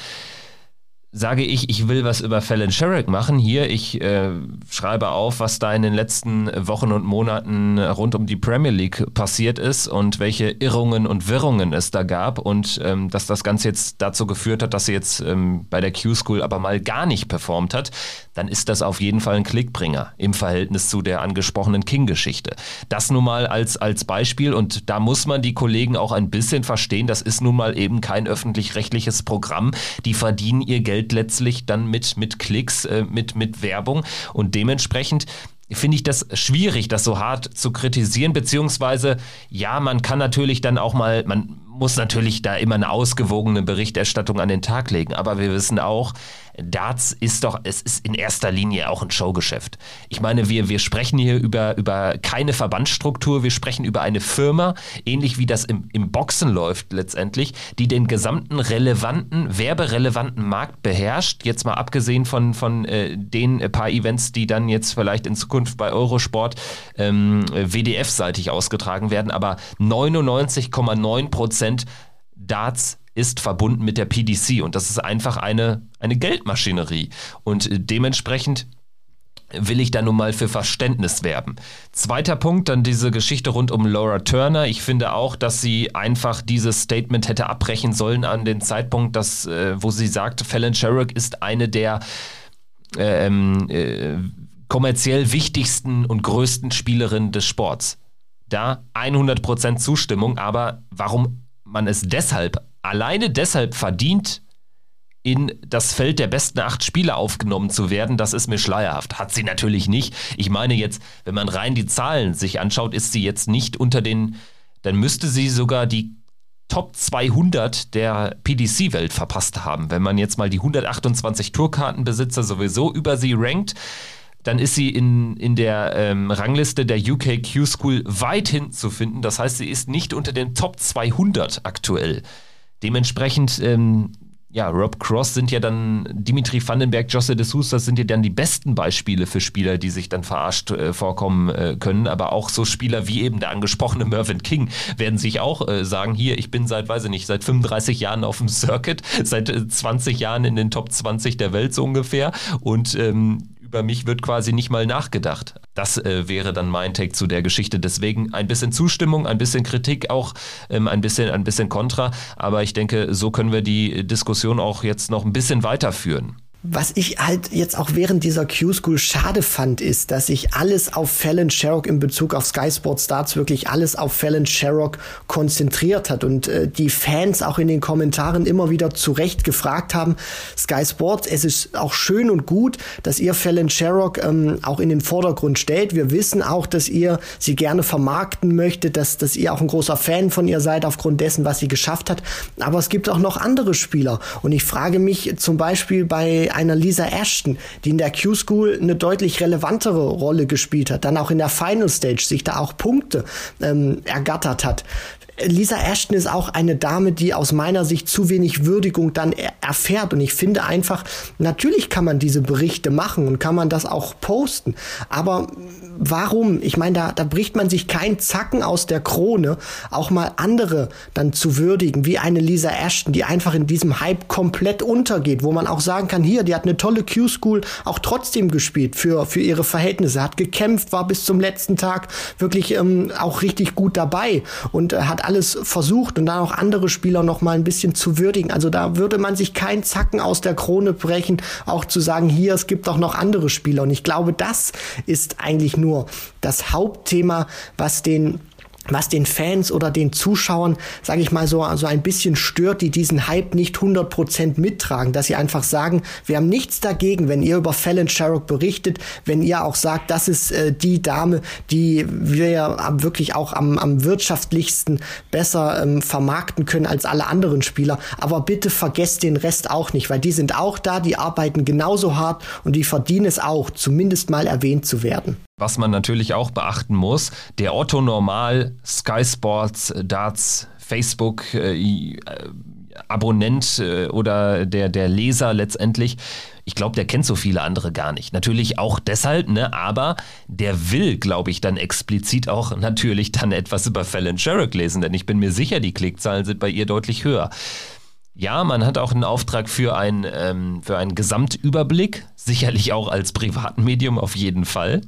sage ich, ich will was über Fallon Sherrick machen. Hier, ich äh, schreibe auf, was da in den letzten Wochen und Monaten rund um die Premier League passiert ist und welche Irrungen und Wirrungen es da gab und ähm, dass das Ganze jetzt dazu geführt hat, dass sie jetzt ähm, bei der Q-School aber mal gar nicht performt hat, dann ist das auf jeden Fall ein Klickbringer im Verhältnis zu der angesprochenen King-Geschichte. Das nun mal als, als Beispiel und da muss man die Kollegen auch ein bisschen verstehen, das ist nun mal eben kein öffentlich-rechtliches Programm. Die verdienen ihr Geld Geld letztlich dann mit, mit Klicks, äh, mit, mit Werbung. Und dementsprechend finde ich das schwierig, das so hart zu kritisieren, beziehungsweise ja, man kann natürlich dann auch mal, man muss natürlich da immer eine ausgewogene Berichterstattung an den Tag legen, aber wir wissen auch, Darts ist doch, es ist in erster Linie auch ein Showgeschäft. Ich meine, wir, wir sprechen hier über, über keine Verbandsstruktur, wir sprechen über eine Firma, ähnlich wie das im, im Boxen läuft letztendlich, die den gesamten relevanten, werberelevanten Markt beherrscht. Jetzt mal abgesehen von, von äh, den paar Events, die dann jetzt vielleicht in Zukunft bei Eurosport ähm, WDF-seitig ausgetragen werden, aber 99,9 Prozent Darts ist verbunden mit der PDC und das ist einfach eine, eine Geldmaschinerie. Und äh, dementsprechend will ich da nun mal für Verständnis werben. Zweiter Punkt, dann diese Geschichte rund um Laura Turner. Ich finde auch, dass sie einfach dieses Statement hätte abbrechen sollen an den Zeitpunkt, dass, äh, wo sie sagt, Fallon Sherrick ist eine der ähm, äh, kommerziell wichtigsten und größten Spielerinnen des Sports. Da 100% Zustimmung, aber warum man es deshalb alleine deshalb verdient, in das Feld der besten acht Spieler aufgenommen zu werden, das ist mir schleierhaft. Hat sie natürlich nicht. Ich meine jetzt, wenn man rein die Zahlen sich anschaut, ist sie jetzt nicht unter den, dann müsste sie sogar die Top 200 der PDC-Welt verpasst haben. Wenn man jetzt mal die 128 Tourkartenbesitzer sowieso über sie rankt, dann ist sie in, in der ähm, Rangliste der UK Q School weithin zu finden. Das heißt, sie ist nicht unter den Top 200 aktuell. Dementsprechend, ähm, ja, Rob Cross sind ja dann, Dimitri Vandenberg, Josse de Sousa sind ja dann die besten Beispiele für Spieler, die sich dann verarscht äh, vorkommen äh, können. Aber auch so Spieler wie eben der angesprochene Mervyn King werden sich auch äh, sagen, hier, ich bin seit, weiß ich nicht, seit 35 Jahren auf dem Circuit, seit 20 äh, Jahren in den Top 20 der Welt so ungefähr und ähm, über mich wird quasi nicht mal nachgedacht. Das äh, wäre dann mein Take zu der Geschichte. Deswegen ein bisschen Zustimmung, ein bisschen Kritik, auch ähm, ein bisschen, ein bisschen Kontra. Aber ich denke, so können wir die Diskussion auch jetzt noch ein bisschen weiterführen. Was ich halt jetzt auch während dieser Q-School schade fand, ist, dass sich alles auf Fallon Sherrock in Bezug auf Sky Sports Starts wirklich alles auf Fallon Sherrock konzentriert hat und äh, die Fans auch in den Kommentaren immer wieder zurecht gefragt haben, Sky Sports, es ist auch schön und gut, dass ihr Fallon Sherrock ähm, auch in den Vordergrund stellt. Wir wissen auch, dass ihr sie gerne vermarkten möchtet, dass, dass ihr auch ein großer Fan von ihr seid aufgrund dessen, was sie geschafft hat. Aber es gibt auch noch andere Spieler und ich frage mich zum Beispiel bei einer Lisa Ashton, die in der Q-School eine deutlich relevantere Rolle gespielt hat, dann auch in der Final Stage sich da auch Punkte ähm, ergattert hat. Lisa Ashton ist auch eine Dame, die aus meiner Sicht zu wenig Würdigung dann er erfährt. Und ich finde einfach, natürlich kann man diese Berichte machen und kann man das auch posten. Aber warum? Ich meine, da, da bricht man sich kein Zacken aus der Krone, auch mal andere dann zu würdigen, wie eine Lisa Ashton, die einfach in diesem Hype komplett untergeht, wo man auch sagen kann, hier, die hat eine tolle Q-School auch trotzdem gespielt für, für ihre Verhältnisse, hat gekämpft, war bis zum letzten Tag wirklich ähm, auch richtig gut dabei und äh, hat alles versucht und dann auch andere Spieler noch mal ein bisschen zu würdigen. Also da würde man sich kein Zacken aus der Krone brechen, auch zu sagen, hier, es gibt auch noch andere Spieler. Und ich glaube, das ist eigentlich nur das Hauptthema, was den was den Fans oder den Zuschauern, sage ich mal so, so ein bisschen stört, die diesen Hype nicht 100% mittragen, dass sie einfach sagen, wir haben nichts dagegen, wenn ihr über Fallon Sherrock berichtet, wenn ihr auch sagt, das ist äh, die Dame, die wir wirklich auch am, am wirtschaftlichsten besser ähm, vermarkten können als alle anderen Spieler, aber bitte vergesst den Rest auch nicht, weil die sind auch da, die arbeiten genauso hart und die verdienen es auch, zumindest mal erwähnt zu werden. Was man natürlich auch beachten muss, der Otto Normal, Sky Sports, Darts, Facebook, äh, Abonnent äh, oder der, der Leser letztendlich, ich glaube, der kennt so viele andere gar nicht. Natürlich auch deshalb, ne, aber der will, glaube ich, dann explizit auch natürlich dann etwas über Fallon Sherrick lesen, denn ich bin mir sicher, die Klickzahlen sind bei ihr deutlich höher. Ja, man hat auch einen Auftrag für, ein, ähm, für einen Gesamtüberblick, sicherlich auch als Privatmedium auf jeden Fall.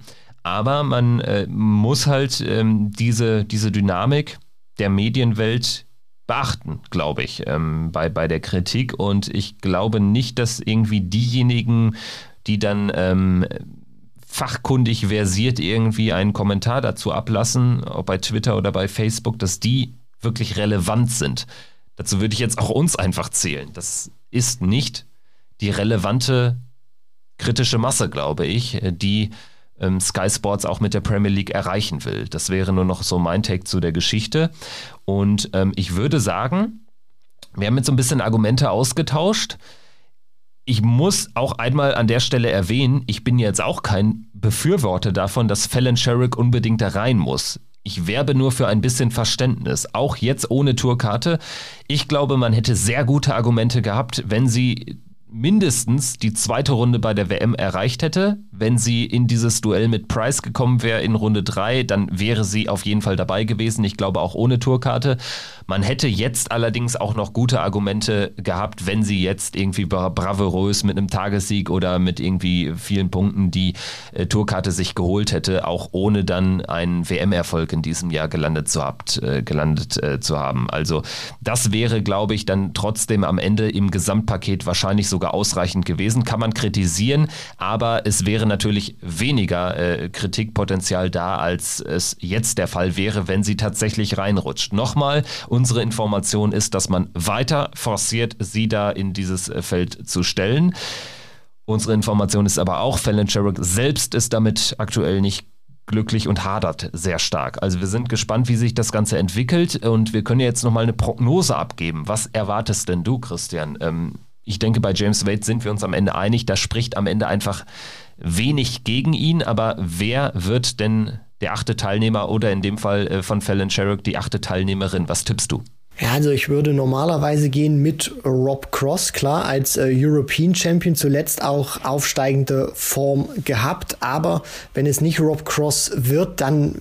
Aber man äh, muss halt ähm, diese, diese Dynamik der Medienwelt beachten, glaube ich, ähm, bei, bei der Kritik. Und ich glaube nicht, dass irgendwie diejenigen, die dann ähm, fachkundig versiert irgendwie einen Kommentar dazu ablassen, ob bei Twitter oder bei Facebook, dass die wirklich relevant sind. Dazu würde ich jetzt auch uns einfach zählen. Das ist nicht die relevante kritische Masse, glaube ich, die ähm, Sky Sports auch mit der Premier League erreichen will. Das wäre nur noch so mein Take zu der Geschichte. Und ähm, ich würde sagen, wir haben jetzt so ein bisschen Argumente ausgetauscht. Ich muss auch einmal an der Stelle erwähnen, ich bin jetzt auch kein Befürworter davon, dass Fallon Sherrick unbedingt da rein muss. Ich werbe nur für ein bisschen Verständnis, auch jetzt ohne Tourkarte. Ich glaube, man hätte sehr gute Argumente gehabt, wenn sie mindestens die zweite Runde bei der WM erreicht hätte. Wenn sie in dieses Duell mit Price gekommen wäre in Runde 3, dann wäre sie auf jeden Fall dabei gewesen. Ich glaube auch ohne Tourkarte. Man hätte jetzt allerdings auch noch gute Argumente gehabt, wenn sie jetzt irgendwie bravourös mit einem Tagessieg oder mit irgendwie vielen Punkten die äh, Tourkarte sich geholt hätte, auch ohne dann einen WM-Erfolg in diesem Jahr gelandet zu, habt, äh, gelandet, äh, zu haben. Also das wäre, glaube ich, dann trotzdem am Ende im Gesamtpaket wahrscheinlich sogar ausreichend gewesen. Kann man kritisieren, aber es wäre natürlich weniger äh, Kritikpotenzial da, als es jetzt der Fall wäre, wenn sie tatsächlich reinrutscht. Nochmal, Unsere Information ist, dass man weiter forciert, sie da in dieses äh, Feld zu stellen. Unsere Information ist aber auch, Fallon Sherrick selbst ist damit aktuell nicht glücklich und hadert sehr stark. Also wir sind gespannt, wie sich das Ganze entwickelt und wir können jetzt nochmal eine Prognose abgeben. Was erwartest denn du, Christian? Ähm, ich denke, bei James Wade sind wir uns am Ende einig, da spricht am Ende einfach wenig gegen ihn, aber wer wird denn der achte Teilnehmer oder in dem Fall äh, von Fallon Sherrick die achte Teilnehmerin. Was tippst du? Ja, also ich würde normalerweise gehen mit Rob Cross, klar, als äh, European Champion zuletzt auch aufsteigende Form gehabt. Aber wenn es nicht Rob Cross wird, dann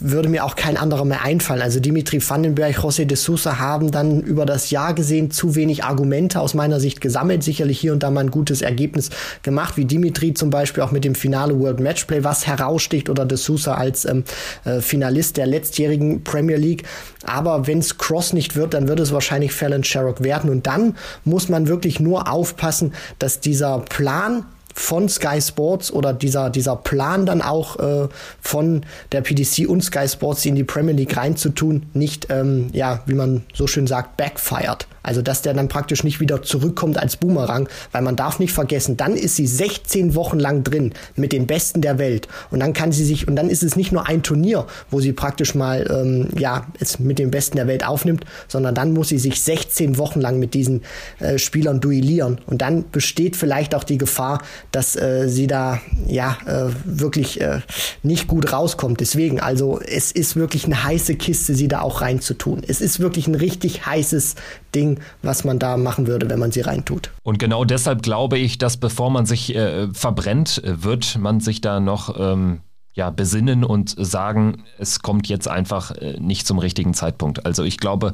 würde mir auch kein anderer mehr einfallen. Also Dimitri Vandenberg, José de Sousa haben dann über das Jahr gesehen zu wenig Argumente aus meiner Sicht gesammelt. Sicherlich hier und da mal ein gutes Ergebnis gemacht, wie Dimitri zum Beispiel auch mit dem Finale World Matchplay, was heraussticht, oder de Sousa als ähm, äh, Finalist der letztjährigen Premier League. Aber wenn es Cross nicht wird, dann wird es wahrscheinlich Fallon Sherrock werden. Und dann muss man wirklich nur aufpassen, dass dieser Plan von Sky Sports oder dieser, dieser Plan dann auch äh, von der PDC und Sky Sports in die Premier League reinzutun, nicht, ähm, ja, wie man so schön sagt, backfired. Also, dass der dann praktisch nicht wieder zurückkommt als Boomerang, weil man darf nicht vergessen, dann ist sie 16 Wochen lang drin mit den Besten der Welt. Und dann kann sie sich, und dann ist es nicht nur ein Turnier, wo sie praktisch mal, ähm, ja, es mit den Besten der Welt aufnimmt, sondern dann muss sie sich 16 Wochen lang mit diesen äh, Spielern duellieren. Und dann besteht vielleicht auch die Gefahr, dass äh, sie da, ja, äh, wirklich äh, nicht gut rauskommt. Deswegen, also, es ist wirklich eine heiße Kiste, sie da auch reinzutun. Es ist wirklich ein richtig heißes Ding, was man da machen würde, wenn man sie reintut. Und genau deshalb glaube ich, dass bevor man sich äh, verbrennt, wird man sich da noch ähm, ja, besinnen und sagen, es kommt jetzt einfach äh, nicht zum richtigen Zeitpunkt. Also ich glaube,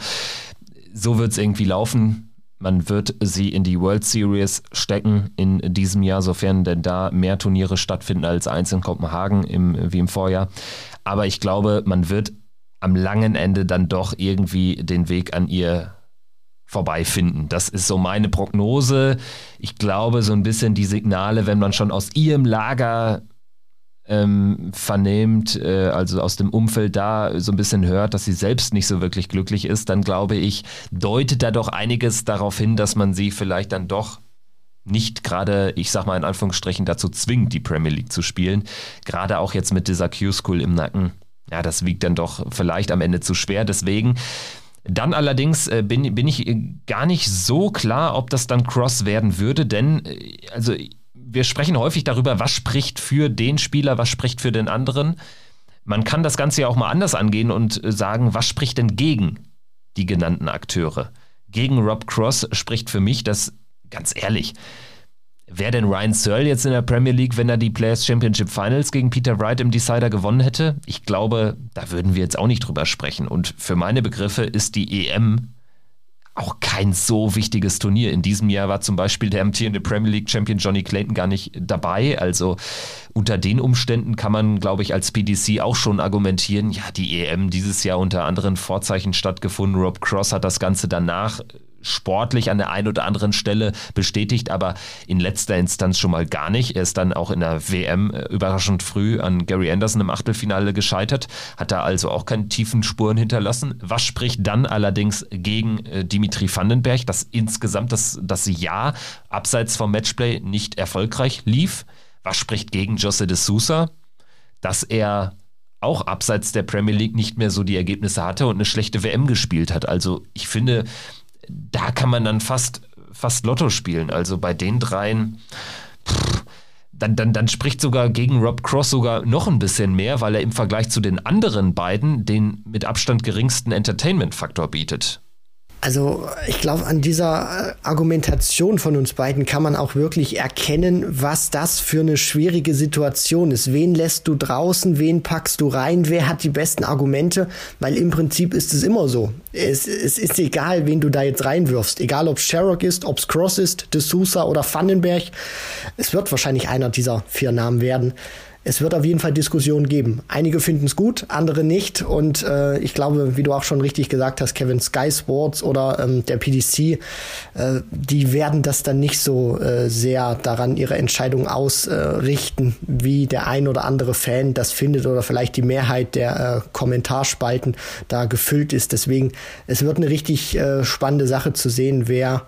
so wird es irgendwie laufen. Man wird sie in die World Series stecken in diesem Jahr, sofern denn da mehr Turniere stattfinden als eins in Kopenhagen im, wie im Vorjahr. Aber ich glaube, man wird am langen Ende dann doch irgendwie den Weg an ihr vorbeifinden. Das ist so meine Prognose. Ich glaube, so ein bisschen die Signale, wenn man schon aus ihrem Lager ähm, vernehmt, äh, also aus dem Umfeld da so ein bisschen hört, dass sie selbst nicht so wirklich glücklich ist, dann glaube ich, deutet da doch einiges darauf hin, dass man sie vielleicht dann doch nicht gerade, ich sag mal in Anführungsstrichen, dazu zwingt, die Premier League zu spielen. Gerade auch jetzt mit dieser Q-School im Nacken. Ja, das wiegt dann doch vielleicht am Ende zu schwer. Deswegen dann allerdings äh, bin, bin ich äh, gar nicht so klar, ob das dann Cross werden würde, denn äh, also wir sprechen häufig darüber, was spricht für den Spieler, was spricht für den anderen. Man kann das Ganze ja auch mal anders angehen und äh, sagen, was spricht denn gegen die genannten Akteure? gegen Rob Cross spricht für mich, dass, ganz ehrlich, Wäre denn Ryan Searle jetzt in der Premier League, wenn er die Players Championship Finals gegen Peter Wright im Decider gewonnen hätte? Ich glaube, da würden wir jetzt auch nicht drüber sprechen. Und für meine Begriffe ist die EM auch kein so wichtiges Turnier. In diesem Jahr war zum Beispiel der amtierende Premier League Champion Johnny Clayton gar nicht dabei. Also unter den Umständen kann man, glaube ich, als PDC auch schon argumentieren, ja, die EM dieses Jahr unter anderen Vorzeichen stattgefunden. Rob Cross hat das Ganze danach sportlich an der einen oder anderen Stelle bestätigt, aber in letzter Instanz schon mal gar nicht. Er ist dann auch in der WM äh, überraschend früh an Gary Anderson im Achtelfinale gescheitert, hat da also auch keine tiefen Spuren hinterlassen. Was spricht dann allerdings gegen äh, Dimitri Vandenberg, dass insgesamt das, das Jahr abseits vom Matchplay nicht erfolgreich lief? Was spricht gegen Jose de Sousa? Dass er auch abseits der Premier League nicht mehr so die Ergebnisse hatte und eine schlechte WM gespielt hat. Also ich finde, da kann man dann fast, fast Lotto spielen. Also bei den dreien. Pff, dann, dann, dann spricht sogar gegen Rob Cross sogar noch ein bisschen mehr, weil er im Vergleich zu den anderen beiden den mit Abstand geringsten Entertainment-Faktor bietet. Also ich glaube, an dieser äh, Argumentation von uns beiden kann man auch wirklich erkennen, was das für eine schwierige Situation ist. Wen lässt du draußen, wen packst du rein, wer hat die besten Argumente? Weil im Prinzip ist es immer so. Es, es ist egal, wen du da jetzt reinwirfst. Egal, ob es Sherrock ist, ob es Cross ist, De Sousa oder Vandenberg. Es wird wahrscheinlich einer dieser vier Namen werden es wird auf jeden Fall Diskussionen geben. Einige finden es gut, andere nicht. Und äh, ich glaube, wie du auch schon richtig gesagt hast, Kevin, Sky Sports oder ähm, der PDC, äh, die werden das dann nicht so äh, sehr daran ihre Entscheidung ausrichten, wie der ein oder andere Fan das findet oder vielleicht die Mehrheit der äh, Kommentarspalten da gefüllt ist. Deswegen, es wird eine richtig äh, spannende Sache zu sehen, wer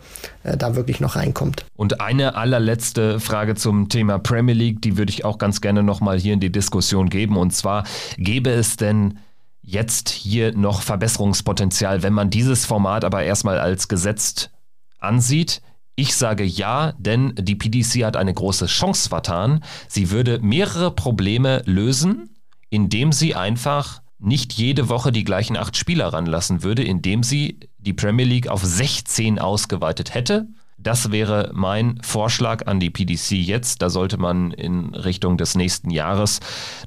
da wirklich noch reinkommt. Und eine allerletzte Frage zum Thema Premier League, die würde ich auch ganz gerne nochmal hier in die Diskussion geben. Und zwar, gäbe es denn jetzt hier noch Verbesserungspotenzial, wenn man dieses Format aber erstmal als gesetzt ansieht? Ich sage ja, denn die PDC hat eine große Chance vertan. Sie würde mehrere Probleme lösen, indem sie einfach nicht jede Woche die gleichen acht Spieler ranlassen würde, indem sie die Premier League auf 16 ausgeweitet hätte. Das wäre mein Vorschlag an die PDC jetzt. Da sollte man in Richtung des nächsten Jahres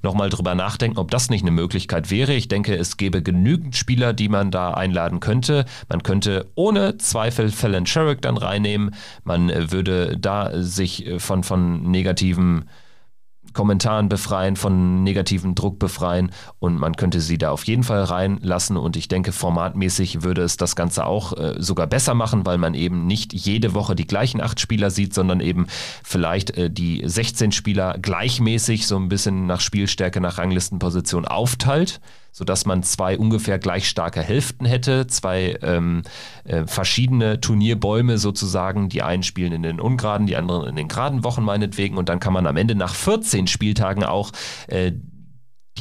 nochmal drüber nachdenken, ob das nicht eine Möglichkeit wäre. Ich denke, es gäbe genügend Spieler, die man da einladen könnte. Man könnte ohne Zweifel Fallon Sherrick dann reinnehmen. Man würde da sich von, von negativen Kommentaren befreien, von negativen Druck befreien und man könnte sie da auf jeden Fall reinlassen und ich denke, formatmäßig würde es das Ganze auch äh, sogar besser machen, weil man eben nicht jede Woche die gleichen acht Spieler sieht, sondern eben vielleicht äh, die 16 Spieler gleichmäßig so ein bisschen nach Spielstärke, nach Ranglistenposition aufteilt sodass man zwei ungefähr gleich starke Hälften hätte, zwei ähm, äh, verschiedene Turnierbäume sozusagen. Die einen spielen in den ungeraden, die anderen in den geraden Wochen meinetwegen und dann kann man am Ende nach 14 Spieltagen auch äh,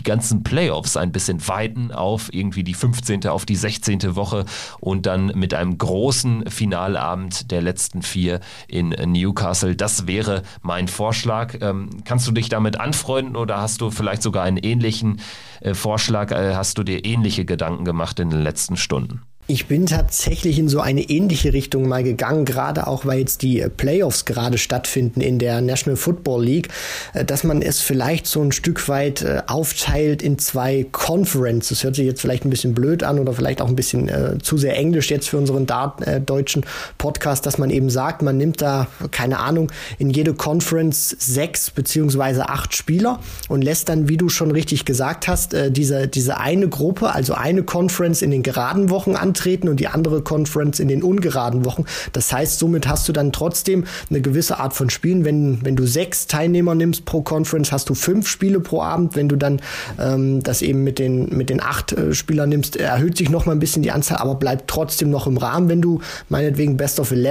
die ganzen Playoffs ein bisschen weiten auf irgendwie die 15., auf die 16. Woche und dann mit einem großen Finalabend der letzten vier in Newcastle. Das wäre mein Vorschlag. Ähm, kannst du dich damit anfreunden oder hast du vielleicht sogar einen ähnlichen äh, Vorschlag? Äh, hast du dir ähnliche Gedanken gemacht in den letzten Stunden? Ich bin tatsächlich in so eine ähnliche Richtung mal gegangen, gerade auch weil jetzt die Playoffs gerade stattfinden in der National Football League, äh, dass man es vielleicht so ein Stück weit äh, aufteilt in zwei Conferences. Hört sich jetzt vielleicht ein bisschen blöd an oder vielleicht auch ein bisschen äh, zu sehr englisch jetzt für unseren Dart, äh, deutschen Podcast, dass man eben sagt, man nimmt da, keine Ahnung, in jede Conference sechs beziehungsweise acht Spieler und lässt dann, wie du schon richtig gesagt hast, äh, diese, diese eine Gruppe, also eine Conference in den geraden Wochen antreten antreten und die andere Conference in den ungeraden Wochen. Das heißt, somit hast du dann trotzdem eine gewisse Art von Spielen. Wenn, wenn du sechs Teilnehmer nimmst pro Conference, hast du fünf Spiele pro Abend. Wenn du dann ähm, das eben mit den, mit den acht äh, Spielern nimmst, erhöht sich noch mal ein bisschen die Anzahl, aber bleibt trotzdem noch im Rahmen, wenn du meinetwegen Best of 11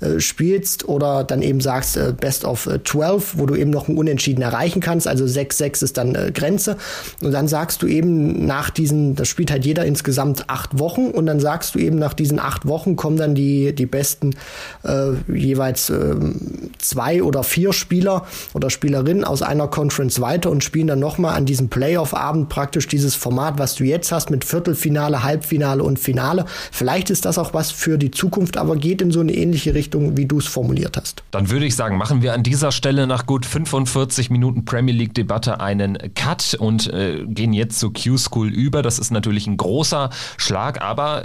äh, spielst oder dann eben sagst äh, Best of äh, 12, wo du eben noch ein Unentschieden erreichen kannst. Also 6-6 ist dann äh, Grenze. Und dann sagst du eben nach diesen, das spielt halt jeder insgesamt acht Wochen und dann sagst du eben, nach diesen acht Wochen kommen dann die, die besten äh, jeweils äh, zwei oder vier Spieler oder Spielerinnen aus einer Conference weiter und spielen dann nochmal an diesem Playoff-Abend praktisch dieses Format, was du jetzt hast mit Viertelfinale, Halbfinale und Finale. Vielleicht ist das auch was für die Zukunft, aber geht in so eine ähnliche Richtung, wie du es formuliert hast. Dann würde ich sagen, machen wir an dieser Stelle nach gut 45 Minuten Premier League-Debatte einen Cut und äh, gehen jetzt zu Q-School über. Das ist natürlich ein großer Schlag, aber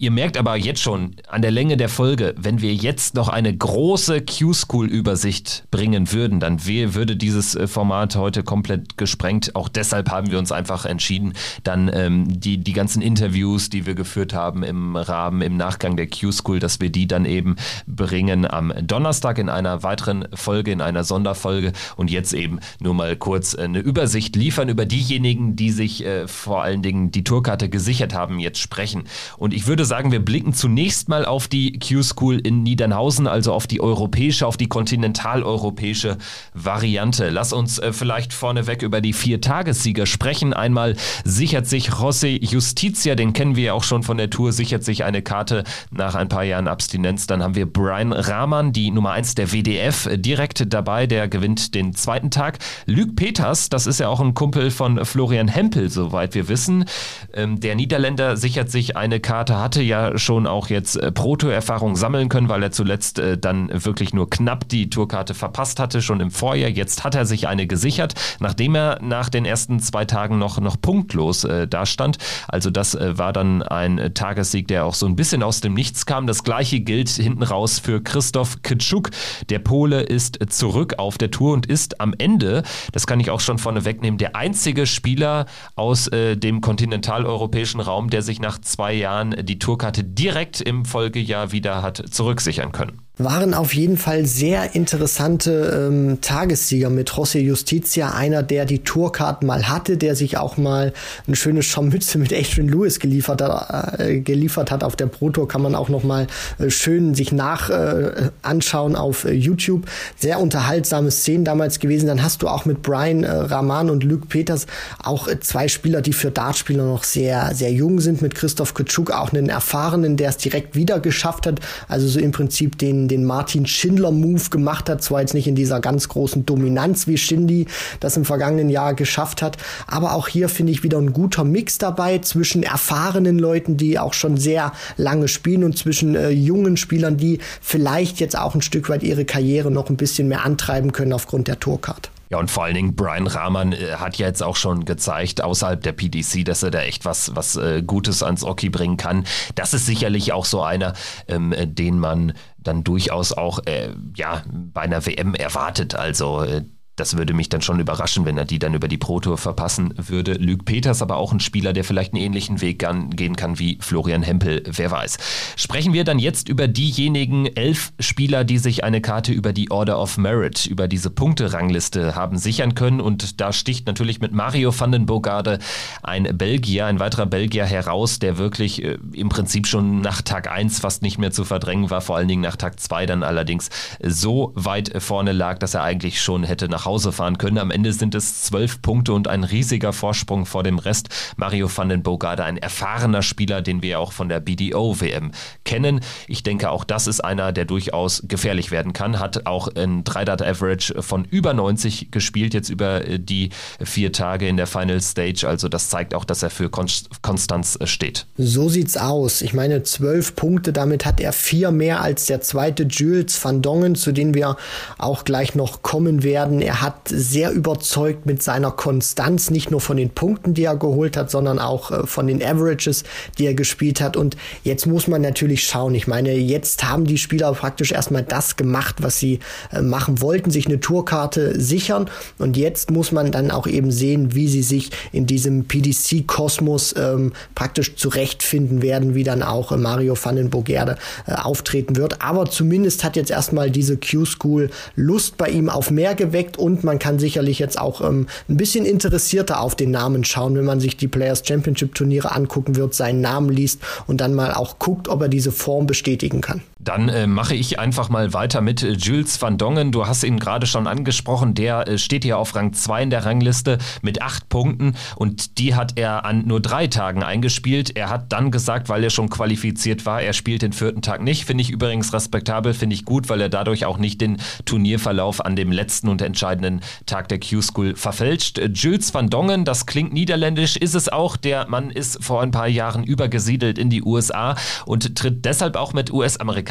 Ihr merkt aber jetzt schon an der Länge der Folge, wenn wir jetzt noch eine große Q-School-Übersicht bringen würden, dann würde dieses äh, Format heute komplett gesprengt. Auch deshalb haben wir uns einfach entschieden, dann ähm, die, die ganzen Interviews, die wir geführt haben im Rahmen, im Nachgang der Q-School, dass wir die dann eben bringen am Donnerstag in einer weiteren Folge, in einer Sonderfolge und jetzt eben nur mal kurz eine Übersicht liefern über diejenigen, die sich äh, vor allen Dingen die Tourkarte gesichert haben, jetzt sprechen. Und ich würde sagen, wir blicken zunächst mal auf die Q-School in Niedernhausen, also auf die europäische, auf die kontinentaleuropäische Variante. Lass uns äh, vielleicht vorneweg über die vier Tagessieger sprechen. Einmal sichert sich José Justicia, den kennen wir ja auch schon von der Tour, sichert sich eine Karte nach ein paar Jahren Abstinenz. Dann haben wir Brian Rahman, die Nummer 1 der WDF, äh, direkt dabei, der gewinnt den zweiten Tag. Luc Peters, das ist ja auch ein Kumpel von Florian Hempel, soweit wir wissen. Ähm, der Niederländer sichert sich eine Karte, hatte hatte ja schon auch jetzt äh, Proto-Erfahrung sammeln können, weil er zuletzt äh, dann wirklich nur knapp die Tourkarte verpasst hatte, schon im Vorjahr. Jetzt hat er sich eine gesichert, nachdem er nach den ersten zwei Tagen noch, noch punktlos äh, dastand. Also das äh, war dann ein äh, Tagessieg, der auch so ein bisschen aus dem Nichts kam. Das gleiche gilt hinten raus für Christoph Kitschuk. Der Pole ist zurück auf der Tour und ist am Ende, das kann ich auch schon vorne wegnehmen, der einzige Spieler aus äh, dem kontinentaleuropäischen Raum, der sich nach zwei Jahren die Tour Tourkarte direkt im Folgejahr wieder hat zurücksichern können waren auf jeden Fall sehr interessante ähm, Tagessieger mit José Justicia, einer, der die Tourkarten mal hatte, der sich auch mal eine schöne Scharmütze mit Adrian Lewis geliefert hat, äh, geliefert hat. Auf der Pro Tour kann man auch noch mal äh, schön sich nach äh, anschauen auf äh, YouTube. Sehr unterhaltsame Szenen damals gewesen. Dann hast du auch mit Brian äh, Rahman und Luke Peters auch äh, zwei Spieler, die für Dartspieler noch sehr, sehr jung sind. Mit Christoph Kutschuk auch einen Erfahrenen, der es direkt wieder geschafft hat. Also so im Prinzip den den, Martin Schindler-Move gemacht hat. Zwar jetzt nicht in dieser ganz großen Dominanz, wie Shindy das im vergangenen Jahr geschafft hat, aber auch hier finde ich wieder ein guter Mix dabei zwischen erfahrenen Leuten, die auch schon sehr lange spielen und zwischen äh, jungen Spielern, die vielleicht jetzt auch ein Stück weit ihre Karriere noch ein bisschen mehr antreiben können aufgrund der Tourcard. Ja, und vor allen Dingen Brian Rahman äh, hat ja jetzt auch schon gezeigt, außerhalb der PDC, dass er da echt was, was äh, Gutes ans Oki bringen kann. Das ist sicherlich auch so einer, ähm, den man dann durchaus auch äh, ja, bei einer WM erwartet. Also äh, das würde mich dann schon überraschen, wenn er die dann über die Pro Tour verpassen würde. Luc Peters aber auch ein Spieler, der vielleicht einen ähnlichen Weg gehen kann wie Florian Hempel, wer weiß. Sprechen wir dann jetzt über diejenigen elf Spieler, die sich eine Karte über die Order of Merit, über diese Punkterangliste haben sichern können. Und da sticht natürlich mit Mario van den Bogarde ein Belgier, ein weiterer Belgier heraus, der wirklich äh, im Prinzip schon nach Tag 1 fast nicht mehr zu verdrängen war, vor allen Dingen nach Tag 2 dann allerdings so weit vorne lag, dass er eigentlich schon hätte nach Hause fahren können. Am Ende sind es zwölf Punkte und ein riesiger Vorsprung vor dem Rest. Mario van den Bogarde, ein erfahrener Spieler, den wir auch von der BDO-WM kennen. Ich denke, auch das ist einer, der durchaus gefährlich werden kann. Hat auch ein 3-Dart-Average von über 90 gespielt, jetzt über äh, die vier Tage in der Final Stage. Also das zeigt auch, dass er für Konstanz äh, steht. So sieht's aus. Ich meine, zwölf Punkte, damit hat er vier mehr als der zweite Jules van Dongen, zu dem wir auch gleich noch kommen werden. Er hat sehr überzeugt mit seiner Konstanz, nicht nur von den Punkten, die er geholt hat, sondern auch äh, von den Averages, die er gespielt hat. Und jetzt muss man natürlich schauen. Ich meine, jetzt haben die Spieler praktisch erstmal das gemacht, was sie äh, machen wollten, sich eine Tourkarte sichern. Und jetzt muss man dann auch eben sehen, wie sie sich in diesem PDC-Kosmos ähm, praktisch zurechtfinden werden, wie dann auch äh, Mario van den Bogerde äh, auftreten wird. Aber zumindest hat jetzt erstmal diese Q-School Lust bei ihm auf mehr geweckt und man kann sicherlich jetzt auch ähm, ein bisschen interessierter auf den Namen schauen, wenn man sich die Players Championship Turniere angucken wird, seinen Namen liest und dann mal auch guckt, ob er diese Form bestätigen kann. Dann äh, mache ich einfach mal weiter mit äh, Jules van Dongen. Du hast ihn gerade schon angesprochen. Der äh, steht hier auf Rang 2 in der Rangliste mit acht Punkten und die hat er an nur drei Tagen eingespielt. Er hat dann gesagt, weil er schon qualifiziert war, er spielt den vierten Tag nicht. Finde ich übrigens respektabel, finde ich gut, weil er dadurch auch nicht den Turnierverlauf an dem letzten und entscheidenden Tag der Q-School verfälscht. Äh, Jules van Dongen, das klingt niederländisch, ist es auch. Der Mann ist vor ein paar Jahren übergesiedelt in die USA und tritt deshalb auch mit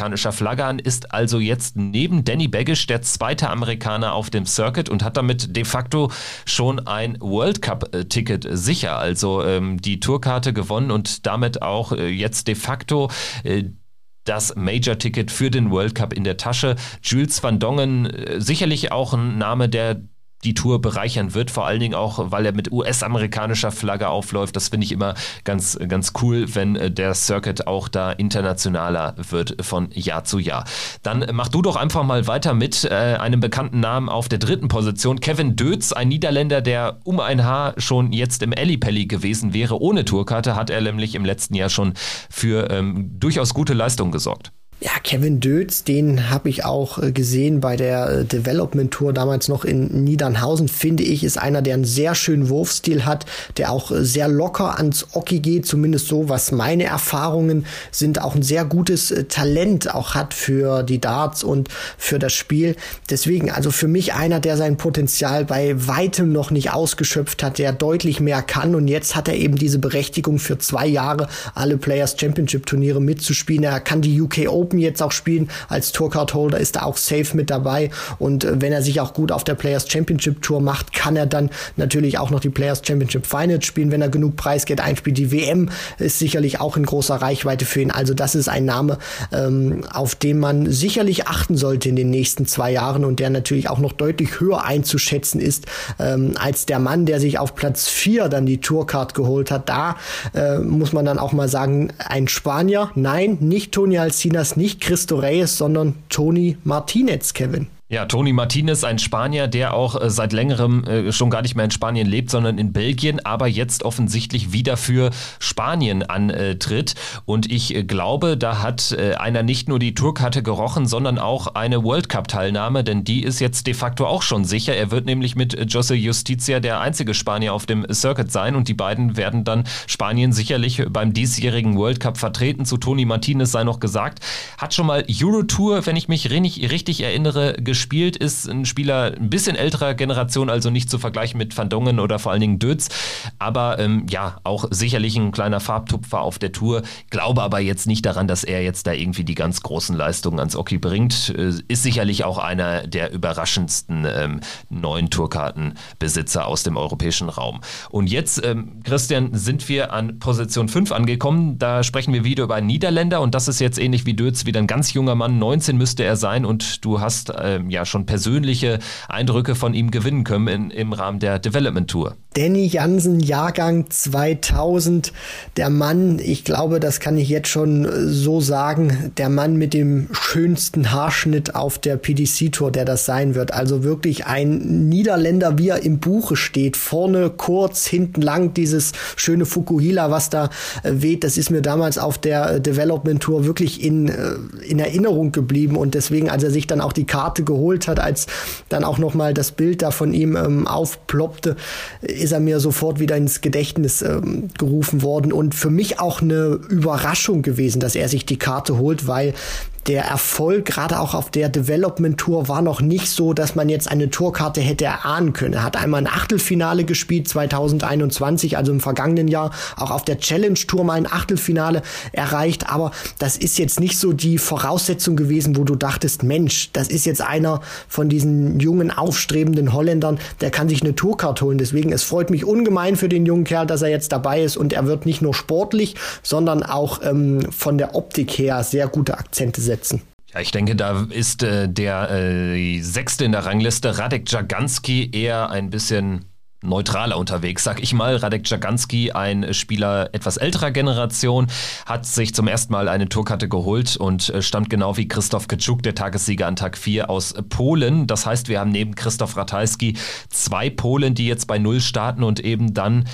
US-amerikanischer Flagge an, ist also jetzt neben Danny Baggish der zweite Amerikaner auf dem Circuit und hat damit de facto schon ein World Cup-Ticket sicher. Also ähm, die Tourkarte gewonnen und damit auch äh, jetzt de facto äh, das Major-Ticket für den World Cup in der Tasche. Jules van Dongen, äh, sicherlich auch ein Name, der die Tour bereichern wird, vor allen Dingen auch, weil er mit US-amerikanischer Flagge aufläuft. Das finde ich immer ganz, ganz cool, wenn äh, der Circuit auch da internationaler wird von Jahr zu Jahr. Dann mach du doch einfach mal weiter mit äh, einem bekannten Namen auf der dritten Position. Kevin Dötz, ein Niederländer, der um ein Haar schon jetzt im Ellipelli gewesen wäre. Ohne Tourkarte hat er nämlich im letzten Jahr schon für ähm, durchaus gute Leistungen gesorgt. Ja, Kevin Dötz, den habe ich auch äh, gesehen bei der äh, Development Tour damals noch in Niedernhausen, finde ich, ist einer, der einen sehr schönen Wurfstil hat, der auch äh, sehr locker ans Oki geht, zumindest so, was meine Erfahrungen sind, auch ein sehr gutes Talent auch hat für die Darts und für das Spiel. Deswegen, also für mich einer, der sein Potenzial bei weitem noch nicht ausgeschöpft hat, der deutlich mehr kann und jetzt hat er eben diese Berechtigung für zwei Jahre alle Players Championship Turniere mitzuspielen. Er kann die UK Open Open jetzt auch spielen. Als Tourcard-Holder ist er auch safe mit dabei. Und äh, wenn er sich auch gut auf der Players Championship Tour macht, kann er dann natürlich auch noch die Players Championship Finals spielen, wenn er genug Preisgeld einspielt. Die WM ist sicherlich auch in großer Reichweite für ihn. Also das ist ein Name, ähm, auf den man sicherlich achten sollte in den nächsten zwei Jahren und der natürlich auch noch deutlich höher einzuschätzen ist ähm, als der Mann, der sich auf Platz vier dann die Tourcard geholt hat. Da äh, muss man dann auch mal sagen, ein Spanier, nein, nicht Toni Alcinas, nicht Christo Reyes, sondern Toni Martinez, Kevin. Ja, Toni Martinez, ein Spanier, der auch äh, seit längerem äh, schon gar nicht mehr in Spanien lebt, sondern in Belgien, aber jetzt offensichtlich wieder für Spanien antritt. Und ich äh, glaube, da hat einer nicht nur die Tourkarte gerochen, sondern auch eine World Cup-Teilnahme, denn die ist jetzt de facto auch schon sicher. Er wird nämlich mit Jose Justicia der einzige Spanier auf dem Circuit sein und die beiden werden dann Spanien sicherlich beim diesjährigen World Cup vertreten. Zu Toni Martinez sei noch gesagt, hat schon mal Eurotour, wenn ich mich richtig erinnere, gespielt, ist ein Spieler ein bisschen älterer Generation, also nicht zu vergleichen mit Van Dongen oder vor allen Dingen Dötz, aber ähm, ja, auch sicherlich ein kleiner Farbtupfer auf der Tour. Glaube aber jetzt nicht daran, dass er jetzt da irgendwie die ganz großen Leistungen ans Oki bringt. Äh, ist sicherlich auch einer der überraschendsten ähm, neuen Tourkartenbesitzer aus dem europäischen Raum. Und jetzt, ähm, Christian, sind wir an Position 5 angekommen. Da sprechen wir wieder über einen Niederländer und das ist jetzt ähnlich wie Dötz, wieder ein ganz junger Mann. 19 müsste er sein und du hast ähm, ja schon persönliche Eindrücke von ihm gewinnen können in, im Rahmen der Development Tour. Danny Jansen, Jahrgang 2000, der Mann, ich glaube, das kann ich jetzt schon so sagen, der Mann mit dem schönsten Haarschnitt auf der PDC Tour, der das sein wird. Also wirklich ein Niederländer, wie er im Buche steht, vorne kurz, hinten lang, dieses schöne Fukuhila, was da äh, weht, das ist mir damals auf der äh, Development Tour wirklich in, äh, in Erinnerung geblieben und deswegen, als er sich dann auch die Karte geholt geholt hat, als dann auch noch mal das Bild da von ihm ähm, aufploppte, ist er mir sofort wieder ins Gedächtnis ähm, gerufen worden. Und für mich auch eine Überraschung gewesen, dass er sich die Karte holt, weil der Erfolg gerade auch auf der Development Tour war noch nicht so, dass man jetzt eine Tourkarte hätte erahnen können. Er hat einmal ein Achtelfinale gespielt 2021, also im vergangenen Jahr, auch auf der Challenge Tour mal ein Achtelfinale erreicht, aber das ist jetzt nicht so die Voraussetzung gewesen, wo du dachtest, Mensch, das ist jetzt einer von diesen jungen aufstrebenden Holländern, der kann sich eine Tourkarte holen. Deswegen es freut mich ungemein für den jungen Kerl, dass er jetzt dabei ist und er wird nicht nur sportlich, sondern auch ähm, von der Optik her sehr gute Akzente setzen. Ja, ich denke, da ist äh, der äh, Sechste in der Rangliste, Radek Jaganski, eher ein bisschen neutraler unterwegs, sag ich mal. Radek Jaganski, ein Spieler etwas älterer Generation, hat sich zum ersten Mal eine Tourkarte geholt und äh, stammt genau wie Christoph Kaczuk, der Tagessieger an Tag 4 aus Polen. Das heißt, wir haben neben Christoph Ratajski zwei Polen, die jetzt bei Null starten und eben dann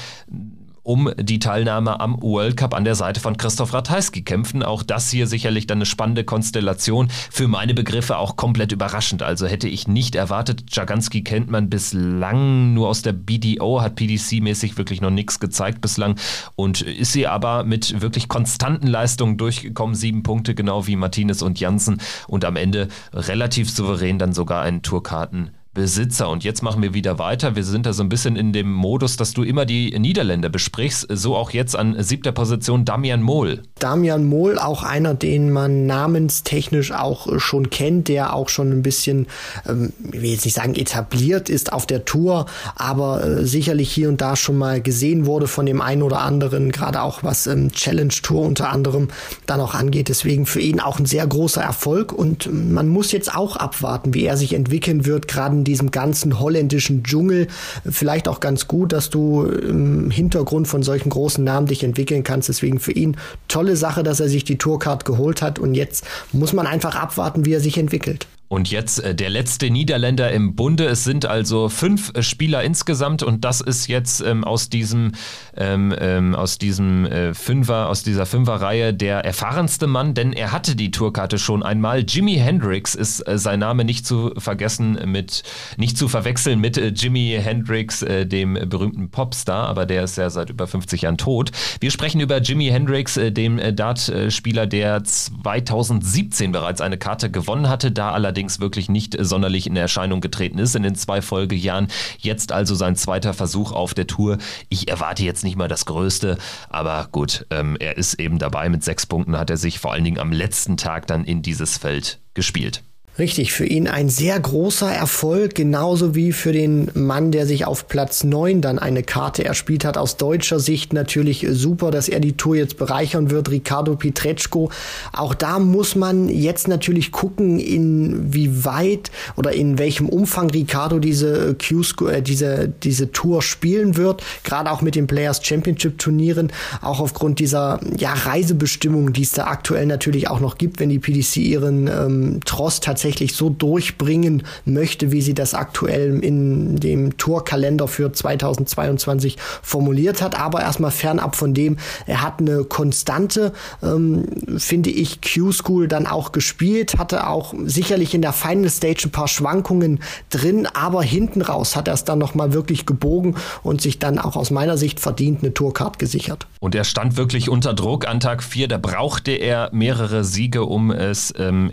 um die Teilnahme am World Cup an der Seite von Christoph Ratajski kämpfen. Auch das hier sicherlich dann eine spannende Konstellation. Für meine Begriffe auch komplett überraschend. Also hätte ich nicht erwartet. Jaganski kennt man bislang nur aus der BDO, hat PDC-mäßig wirklich noch nichts gezeigt bislang und ist sie aber mit wirklich konstanten Leistungen durchgekommen. Sieben Punkte, genau wie Martinez und Janssen und am Ende relativ souverän dann sogar einen Tourkarten Besitzer. Und jetzt machen wir wieder weiter. Wir sind da so ein bisschen in dem Modus, dass du immer die Niederländer besprichst. So auch jetzt an siebter Position Damian Mohl. Damian Mohl, auch einer, den man namenstechnisch auch schon kennt, der auch schon ein bisschen, ähm, ich will jetzt nicht sagen etabliert ist auf der Tour, aber äh, sicherlich hier und da schon mal gesehen wurde von dem einen oder anderen, gerade auch was ähm, Challenge Tour unter anderem dann auch angeht. Deswegen für ihn auch ein sehr großer Erfolg und man muss jetzt auch abwarten, wie er sich entwickeln wird, gerade diesem ganzen holländischen Dschungel vielleicht auch ganz gut, dass du im Hintergrund von solchen großen Namen dich entwickeln kannst. Deswegen für ihn tolle Sache, dass er sich die Tourcard geholt hat und jetzt muss man einfach abwarten, wie er sich entwickelt. Und jetzt äh, der letzte Niederländer im Bunde. Es sind also fünf äh, Spieler insgesamt und das ist jetzt ähm, aus diesem, ähm, ähm, aus diesem äh, Fünfer, aus dieser Fünferreihe der erfahrenste Mann, denn er hatte die Tourkarte schon einmal. Jimi Hendrix ist äh, sein Name nicht zu vergessen mit, nicht zu verwechseln mit äh, Jimi Hendrix, dem berühmten Popstar, aber der ist ja seit über 50 Jahren tot. Wir sprechen über Jimi Hendrix, dem Dartspieler, der 2017 bereits eine Karte gewonnen hatte, da allerdings allerdings wirklich nicht sonderlich in Erscheinung getreten ist in den zwei Folgejahren. Jetzt also sein zweiter Versuch auf der Tour. Ich erwarte jetzt nicht mal das Größte, aber gut, ähm, er ist eben dabei. Mit sechs Punkten hat er sich vor allen Dingen am letzten Tag dann in dieses Feld gespielt. Richtig, für ihn ein sehr großer Erfolg, genauso wie für den Mann, der sich auf Platz 9 dann eine Karte erspielt hat. Aus deutscher Sicht natürlich super, dass er die Tour jetzt bereichern wird, Ricardo Pietreczko. Auch da muss man jetzt natürlich gucken, inwieweit oder in welchem Umfang Ricardo diese Q äh, diese, diese Tour spielen wird, gerade auch mit den Players Championship Turnieren, auch aufgrund dieser ja, Reisebestimmungen, die es da aktuell natürlich auch noch gibt, wenn die PDC ihren ähm, Trost tatsächlich tatsächlich so durchbringen möchte, wie sie das aktuell in dem Tourkalender für 2022 formuliert hat. Aber erstmal fernab von dem, er hat eine konstante, ähm, finde ich, Q-School dann auch gespielt, hatte auch sicherlich in der Final Stage ein paar Schwankungen drin, aber hinten raus hat er es dann nochmal wirklich gebogen und sich dann auch aus meiner Sicht verdient eine Tourcard gesichert. Und er stand wirklich unter Druck an Tag 4, da brauchte er mehrere Siege, um es ähm,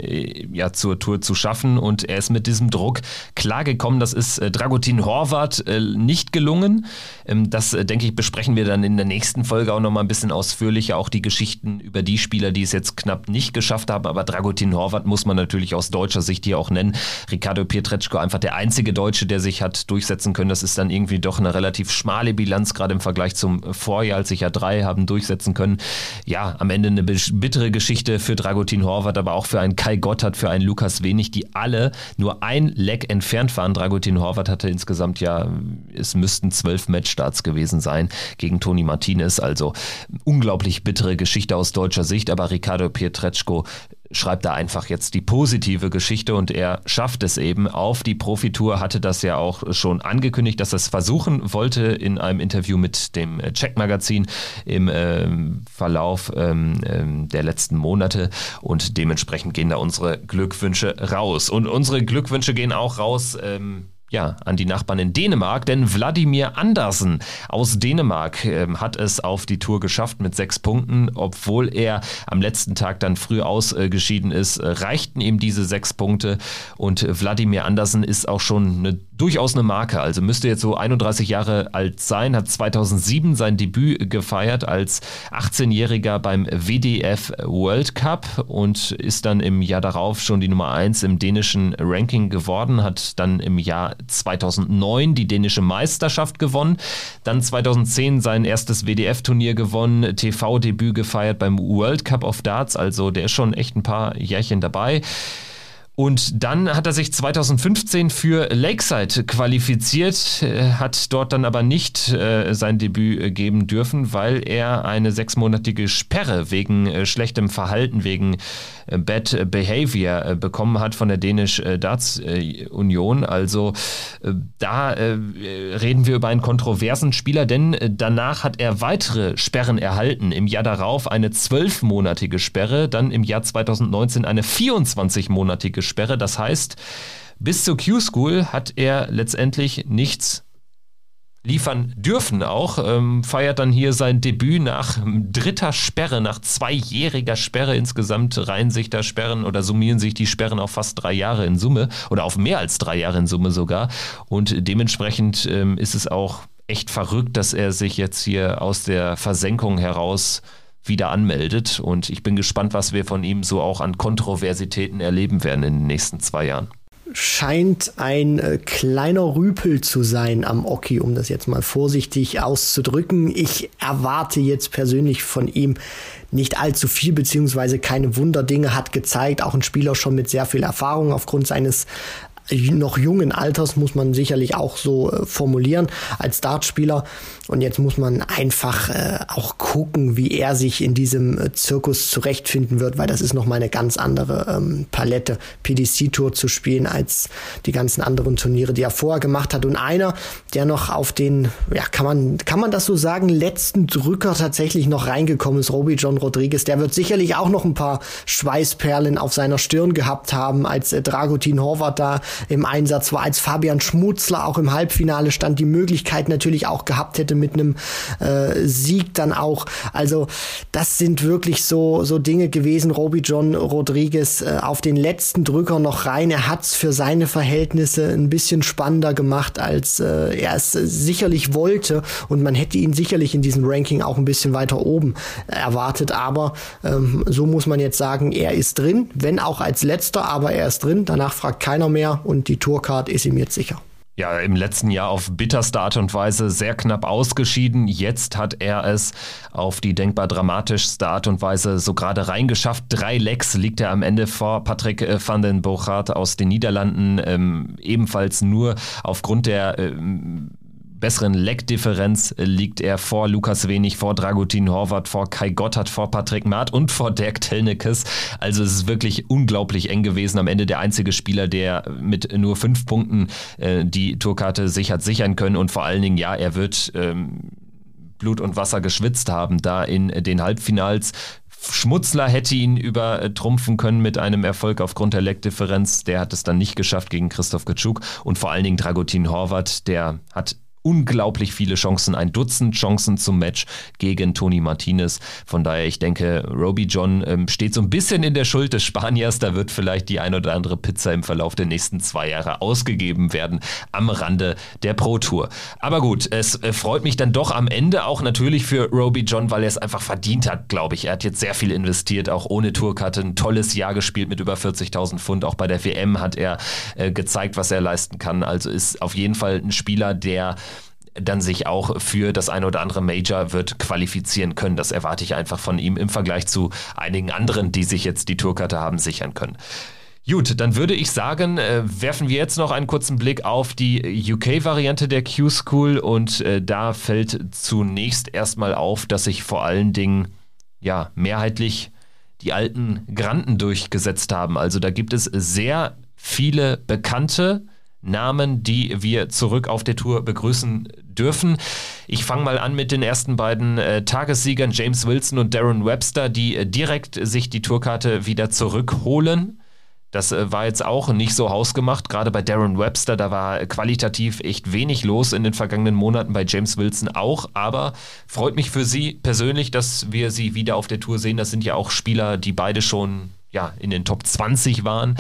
ja zur Tour zu schaffen und er ist mit diesem Druck klargekommen. Das ist äh, Dragutin Horvath äh, nicht gelungen. Ähm, das, äh, denke ich, besprechen wir dann in der nächsten Folge auch nochmal ein bisschen ausführlicher. Auch die Geschichten über die Spieler, die es jetzt knapp nicht geschafft haben. Aber Dragutin Horvath muss man natürlich aus deutscher Sicht hier auch nennen. Ricardo Pietreczko einfach der einzige Deutsche, der sich hat durchsetzen können. Das ist dann irgendwie doch eine relativ schmale Bilanz, gerade im Vergleich zum Vorjahr, als sich ja drei haben durchsetzen können. Ja, am Ende eine bittere Geschichte für Dragutin Horvath, aber auch für einen Kai Gotthard, für einen Lukas Wenig, die alle nur ein Leck entfernt waren. Dragutin Horvath hatte insgesamt ja, es müssten zwölf Matchstarts gewesen sein gegen Toni Martinez. Also unglaublich bittere Geschichte aus deutscher Sicht, aber Ricardo Pietreczko schreibt da einfach jetzt die positive Geschichte und er schafft es eben auf die Profitour, hatte das ja auch schon angekündigt, dass er es versuchen wollte in einem Interview mit dem Check-Magazin im äh, Verlauf ähm, äh, der letzten Monate und dementsprechend gehen da unsere Glückwünsche raus. Und unsere Glückwünsche gehen auch raus. Ähm, ja, an die Nachbarn in Dänemark, denn Wladimir Andersen aus Dänemark äh, hat es auf die Tour geschafft mit sechs Punkten, obwohl er am letzten Tag dann früh ausgeschieden ist, reichten ihm diese sechs Punkte. Und Wladimir Andersen ist auch schon eine durchaus eine Marke. Also müsste jetzt so 31 Jahre alt sein, hat 2007 sein Debüt gefeiert als 18-Jähriger beim WDF World Cup und ist dann im Jahr darauf schon die Nummer 1 im dänischen Ranking geworden, hat dann im Jahr 2009 die dänische Meisterschaft gewonnen, dann 2010 sein erstes WDF-Turnier gewonnen, TV-Debüt gefeiert beim World Cup of Darts, also der ist schon echt ein paar Jährchen dabei. Und dann hat er sich 2015 für Lakeside qualifiziert, äh, hat dort dann aber nicht äh, sein Debüt äh, geben dürfen, weil er eine sechsmonatige Sperre wegen schlechtem Verhalten, wegen Bad Behavior bekommen hat von der Dänisch Darts Union. Also da reden wir über einen kontroversen Spieler, denn danach hat er weitere Sperren erhalten. Im Jahr darauf eine zwölfmonatige Sperre, dann im Jahr 2019 eine 24-monatige Sperre. Das heißt, bis zur Q-School hat er letztendlich nichts liefern dürfen auch. Ähm, feiert dann hier sein Debüt nach dritter Sperre, nach zweijähriger Sperre. Insgesamt reihen sich da Sperren oder summieren sich die Sperren auf fast drei Jahre in Summe oder auf mehr als drei Jahre in Summe sogar. Und dementsprechend ähm, ist es auch echt verrückt, dass er sich jetzt hier aus der Versenkung heraus wieder anmeldet. Und ich bin gespannt, was wir von ihm so auch an Kontroversitäten erleben werden in den nächsten zwei Jahren scheint ein äh, kleiner Rüpel zu sein am Oki, um das jetzt mal vorsichtig auszudrücken. Ich erwarte jetzt persönlich von ihm nicht allzu viel, beziehungsweise keine Wunderdinge, hat gezeigt, auch ein Spieler schon mit sehr viel Erfahrung aufgrund seines noch jungen Alters, muss man sicherlich auch so äh, formulieren, als Dartspieler. Und jetzt muss man einfach äh, auch gucken, wie er sich in diesem äh, Zirkus zurechtfinden wird, weil das ist noch mal eine ganz andere ähm, Palette, PDC-Tour zu spielen, als die ganzen anderen Turniere, die er vorher gemacht hat. Und einer, der noch auf den, ja, kann man, kann man das so sagen, letzten Drücker tatsächlich noch reingekommen ist, Roby John Rodriguez, der wird sicherlich auch noch ein paar Schweißperlen auf seiner Stirn gehabt haben, als äh, Dragutin Horvath da im Einsatz war, als Fabian Schmutzler auch im Halbfinale stand, die Möglichkeit natürlich auch gehabt hätte mit einem äh, Sieg dann auch. Also das sind wirklich so, so Dinge gewesen. Roby John Rodriguez äh, auf den letzten Drücker noch rein. Er hat's für seine Verhältnisse ein bisschen spannender gemacht, als äh, er es sicherlich wollte. Und man hätte ihn sicherlich in diesem Ranking auch ein bisschen weiter oben erwartet. Aber ähm, so muss man jetzt sagen, er ist drin, wenn auch als letzter, aber er ist drin. Danach fragt keiner mehr und die Tourcard ist ihm jetzt sicher. Ja, im letzten Jahr auf bitterste Art und Weise sehr knapp ausgeschieden. Jetzt hat er es auf die denkbar dramatischste Art und Weise so gerade reingeschafft. Drei Lecks liegt er am Ende vor Patrick äh, van den Bochart aus den Niederlanden. Ähm, ebenfalls nur aufgrund der ähm, besseren Leckdifferenz liegt er vor Lukas Wenig, vor Dragutin Horvath, vor Kai Gotthard, vor Patrick Maat und vor Dirk Telnekes. Also es ist wirklich unglaublich eng gewesen. Am Ende der einzige Spieler, der mit nur fünf Punkten äh, die Tourkarte sich hat sichern können und vor allen Dingen, ja, er wird ähm, Blut und Wasser geschwitzt haben da in den Halbfinals. Schmutzler hätte ihn übertrumpfen können mit einem Erfolg aufgrund der Leckdifferenz. Der hat es dann nicht geschafft gegen Christoph Kaczuk. Und vor allen Dingen Dragutin Horvath, der hat unglaublich viele Chancen, ein Dutzend Chancen zum Match gegen Toni Martinez. Von daher, ich denke, Roby John ähm, steht so ein bisschen in der Schuld des Spaniers. Da wird vielleicht die ein oder andere Pizza im Verlauf der nächsten zwei Jahre ausgegeben werden am Rande der Pro Tour. Aber gut, es äh, freut mich dann doch am Ende auch natürlich für Roby John, weil er es einfach verdient hat, glaube ich. Er hat jetzt sehr viel investiert, auch ohne Tourkarte, ein tolles Jahr gespielt mit über 40.000 Pfund. Auch bei der WM hat er äh, gezeigt, was er leisten kann. Also ist auf jeden Fall ein Spieler, der dann sich auch für das eine oder andere Major wird qualifizieren können. Das erwarte ich einfach von ihm im Vergleich zu einigen anderen, die sich jetzt die Tourkarte haben sichern können. Gut, dann würde ich sagen, äh, werfen wir jetzt noch einen kurzen Blick auf die UK-Variante der Q-School und äh, da fällt zunächst erstmal auf, dass sich vor allen Dingen ja mehrheitlich die alten Granden durchgesetzt haben. Also da gibt es sehr viele bekannte Namen, die wir zurück auf der Tour begrüßen dürfen. Ich fange mal an mit den ersten beiden äh, Tagessiegern, James Wilson und Darren Webster, die äh, direkt sich die Tourkarte wieder zurückholen. Das äh, war jetzt auch nicht so hausgemacht. Gerade bei Darren Webster, da war qualitativ echt wenig los in den vergangenen Monaten, bei James Wilson auch. Aber freut mich für Sie persönlich, dass wir Sie wieder auf der Tour sehen. Das sind ja auch Spieler, die beide schon ja, in den Top 20 waren.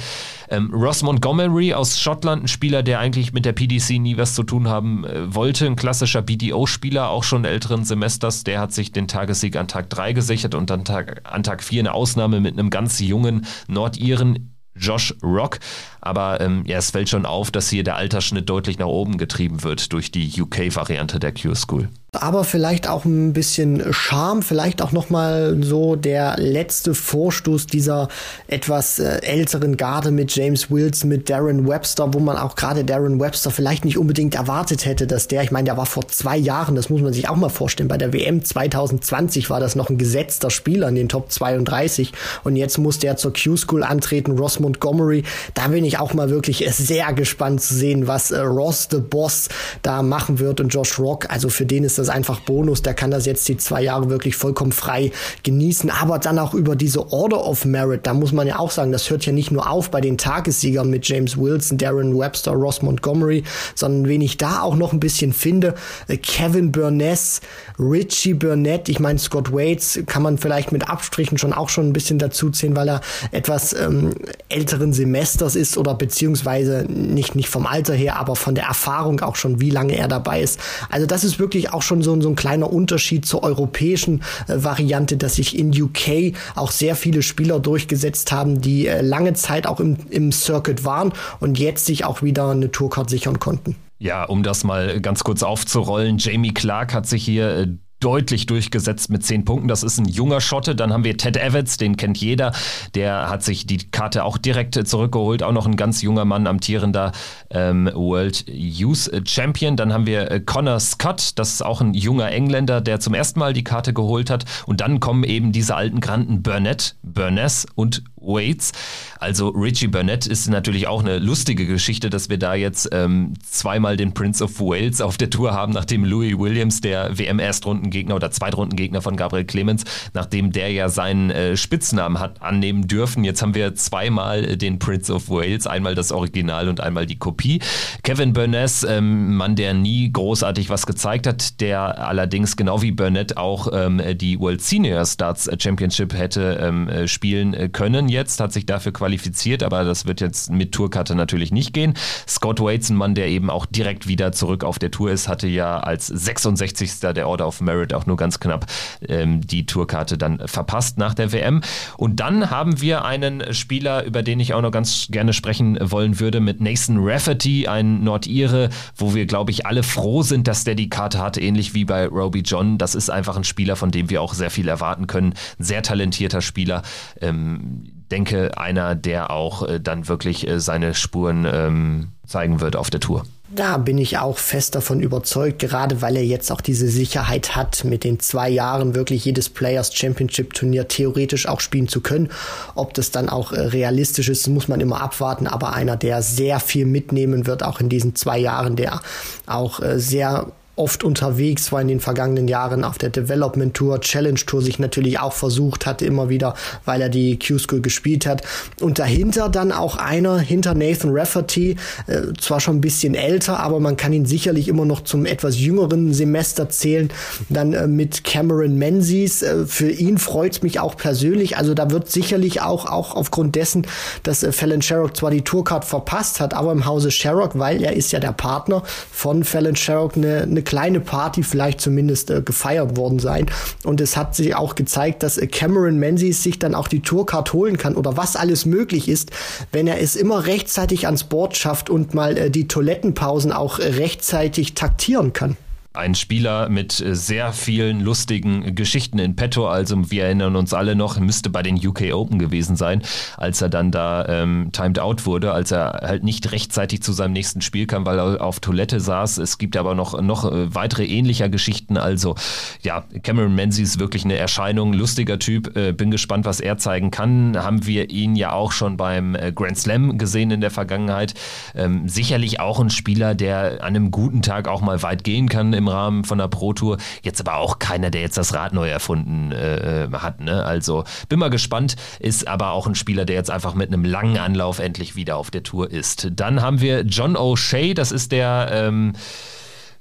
Ähm, Ross Montgomery aus Schottland, ein Spieler, der eigentlich mit der PDC nie was zu tun haben äh, wollte, ein klassischer BDO-Spieler, auch schon älteren Semesters, der hat sich den Tagessieg an Tag 3 gesichert und dann Tag, an Tag 4 eine Ausnahme mit einem ganz jungen Nordiren Josh Rock. Aber ähm, ja, es fällt schon auf, dass hier der Altersschnitt deutlich nach oben getrieben wird durch die UK-Variante der Q-School. Aber vielleicht auch ein bisschen Charme, vielleicht auch nochmal so der letzte Vorstoß dieser etwas äh, älteren Garde mit James Wilson, mit Darren Webster, wo man auch gerade Darren Webster vielleicht nicht unbedingt erwartet hätte, dass der, ich meine, der war vor zwei Jahren, das muss man sich auch mal vorstellen, bei der WM 2020 war das noch ein gesetzter Spieler in den Top 32 und jetzt muss der zur Q-School antreten, Ross Montgomery, da bin ich auch mal wirklich sehr gespannt zu sehen, was äh, Ross the Boss da machen wird und Josh Rock, also für den ist das einfach Bonus. Der kann das jetzt die zwei Jahre wirklich vollkommen frei genießen. Aber dann auch über diese Order of Merit, da muss man ja auch sagen, das hört ja nicht nur auf bei den Tagessiegern mit James Wilson, Darren Webster, Ross Montgomery, sondern wen ich da auch noch ein bisschen finde, äh, Kevin Burness, Richie Burnett, ich meine Scott Waits kann man vielleicht mit Abstrichen schon auch schon ein bisschen dazu zählen, weil er etwas ähm, älteren Semesters ist oder beziehungsweise nicht, nicht vom Alter her, aber von der Erfahrung auch schon, wie lange er dabei ist. Also das ist wirklich auch schon so, so ein kleiner Unterschied zur europäischen äh, Variante, dass sich in UK auch sehr viele Spieler durchgesetzt haben, die äh, lange Zeit auch im, im Circuit waren und jetzt sich auch wieder eine Tourcard sichern konnten. Ja, um das mal ganz kurz aufzurollen, Jamie Clark hat sich hier äh, deutlich durchgesetzt mit zehn Punkten. Das ist ein junger Schotte. Dann haben wir Ted Evans, den kennt jeder. Der hat sich die Karte auch direkt zurückgeholt. Auch noch ein ganz junger Mann, amtierender ähm, World Youth Champion. Dann haben wir äh, Connor Scott, das ist auch ein junger Engländer, der zum ersten Mal die Karte geholt hat. Und dann kommen eben diese alten Granten Burnett, Burness und Waits. Also Richie Burnett ist natürlich auch eine lustige Geschichte, dass wir da jetzt ähm, zweimal den Prince of Wales auf der Tour haben, nachdem Louis Williams, der WM-Erstrundengegner oder Zweitrundengegner von Gabriel Clemens, nachdem der ja seinen äh, Spitznamen hat annehmen dürfen. Jetzt haben wir zweimal äh, den Prince of Wales, einmal das Original und einmal die Kopie. Kevin Burness, ähm, Mann, der nie großartig was gezeigt hat, der allerdings genau wie Burnett auch ähm, die World Senior Starts Championship hätte ähm, äh, spielen äh, können jetzt, hat sich dafür qualifiziert, aber das wird jetzt mit Tourkarte natürlich nicht gehen. Scott Waits, ein Mann, der eben auch direkt wieder zurück auf der Tour ist, hatte ja als 66. der Order of Merit auch nur ganz knapp ähm, die Tourkarte dann verpasst nach der WM. Und dann haben wir einen Spieler, über den ich auch noch ganz gerne sprechen wollen würde, mit Nathan Rafferty, ein Nordire, wo wir, glaube ich, alle froh sind, dass der die Karte hat, ähnlich wie bei Roby John. Das ist einfach ein Spieler, von dem wir auch sehr viel erwarten können. Sehr talentierter Spieler. Ähm, denke, einer, der auch äh, dann wirklich äh, seine Spuren ähm, zeigen wird auf der Tour. Da bin ich auch fest davon überzeugt, gerade weil er jetzt auch diese Sicherheit hat, mit den zwei Jahren wirklich jedes Players Championship Turnier theoretisch auch spielen zu können. Ob das dann auch äh, realistisch ist, muss man immer abwarten, aber einer, der sehr viel mitnehmen wird, auch in diesen zwei Jahren, der auch äh, sehr oft unterwegs war in den vergangenen Jahren auf der Development Tour, Challenge Tour sich natürlich auch versucht hatte immer wieder, weil er die Q-School gespielt hat. Und dahinter dann auch einer, hinter Nathan Rafferty, äh, zwar schon ein bisschen älter, aber man kann ihn sicherlich immer noch zum etwas jüngeren Semester zählen. Dann äh, mit Cameron Menzies. Äh, für ihn freut's mich auch persönlich. Also da wird sicherlich auch, auch aufgrund dessen, dass äh, Fallon Sherrock zwar die Tourcard verpasst hat, aber im Hause Sherrock, weil er ist ja der Partner von Fallon Sherrock, eine, eine kleine Party vielleicht zumindest äh, gefeiert worden sein. Und es hat sich auch gezeigt, dass äh, Cameron Menzies sich dann auch die Tourcard holen kann oder was alles möglich ist, wenn er es immer rechtzeitig ans Board schafft und mal äh, die Toilettenpausen auch äh, rechtzeitig taktieren kann. Ein Spieler mit äh, sehr vielen lustigen Geschichten in petto. Also wir erinnern uns alle noch, müsste bei den UK Open gewesen sein, als er dann da ähm, timed out wurde, als er halt nicht rechtzeitig zu seinem nächsten Spiel kam, weil er auf Toilette saß. Es gibt aber noch, noch äh, weitere ähnlicher Geschichten. Also ja, Cameron Menzies ist wirklich eine Erscheinung, lustiger Typ. Äh, bin gespannt, was er zeigen kann. Haben wir ihn ja auch schon beim äh, Grand Slam gesehen in der Vergangenheit. Ähm, sicherlich auch ein Spieler, der an einem guten Tag auch mal weit gehen kann im Rahmen von der Pro Tour. Jetzt aber auch keiner, der jetzt das Rad neu erfunden äh, hat. Ne? Also bin mal gespannt. Ist aber auch ein Spieler, der jetzt einfach mit einem langen Anlauf endlich wieder auf der Tour ist. Dann haben wir John O'Shea, das ist der ähm,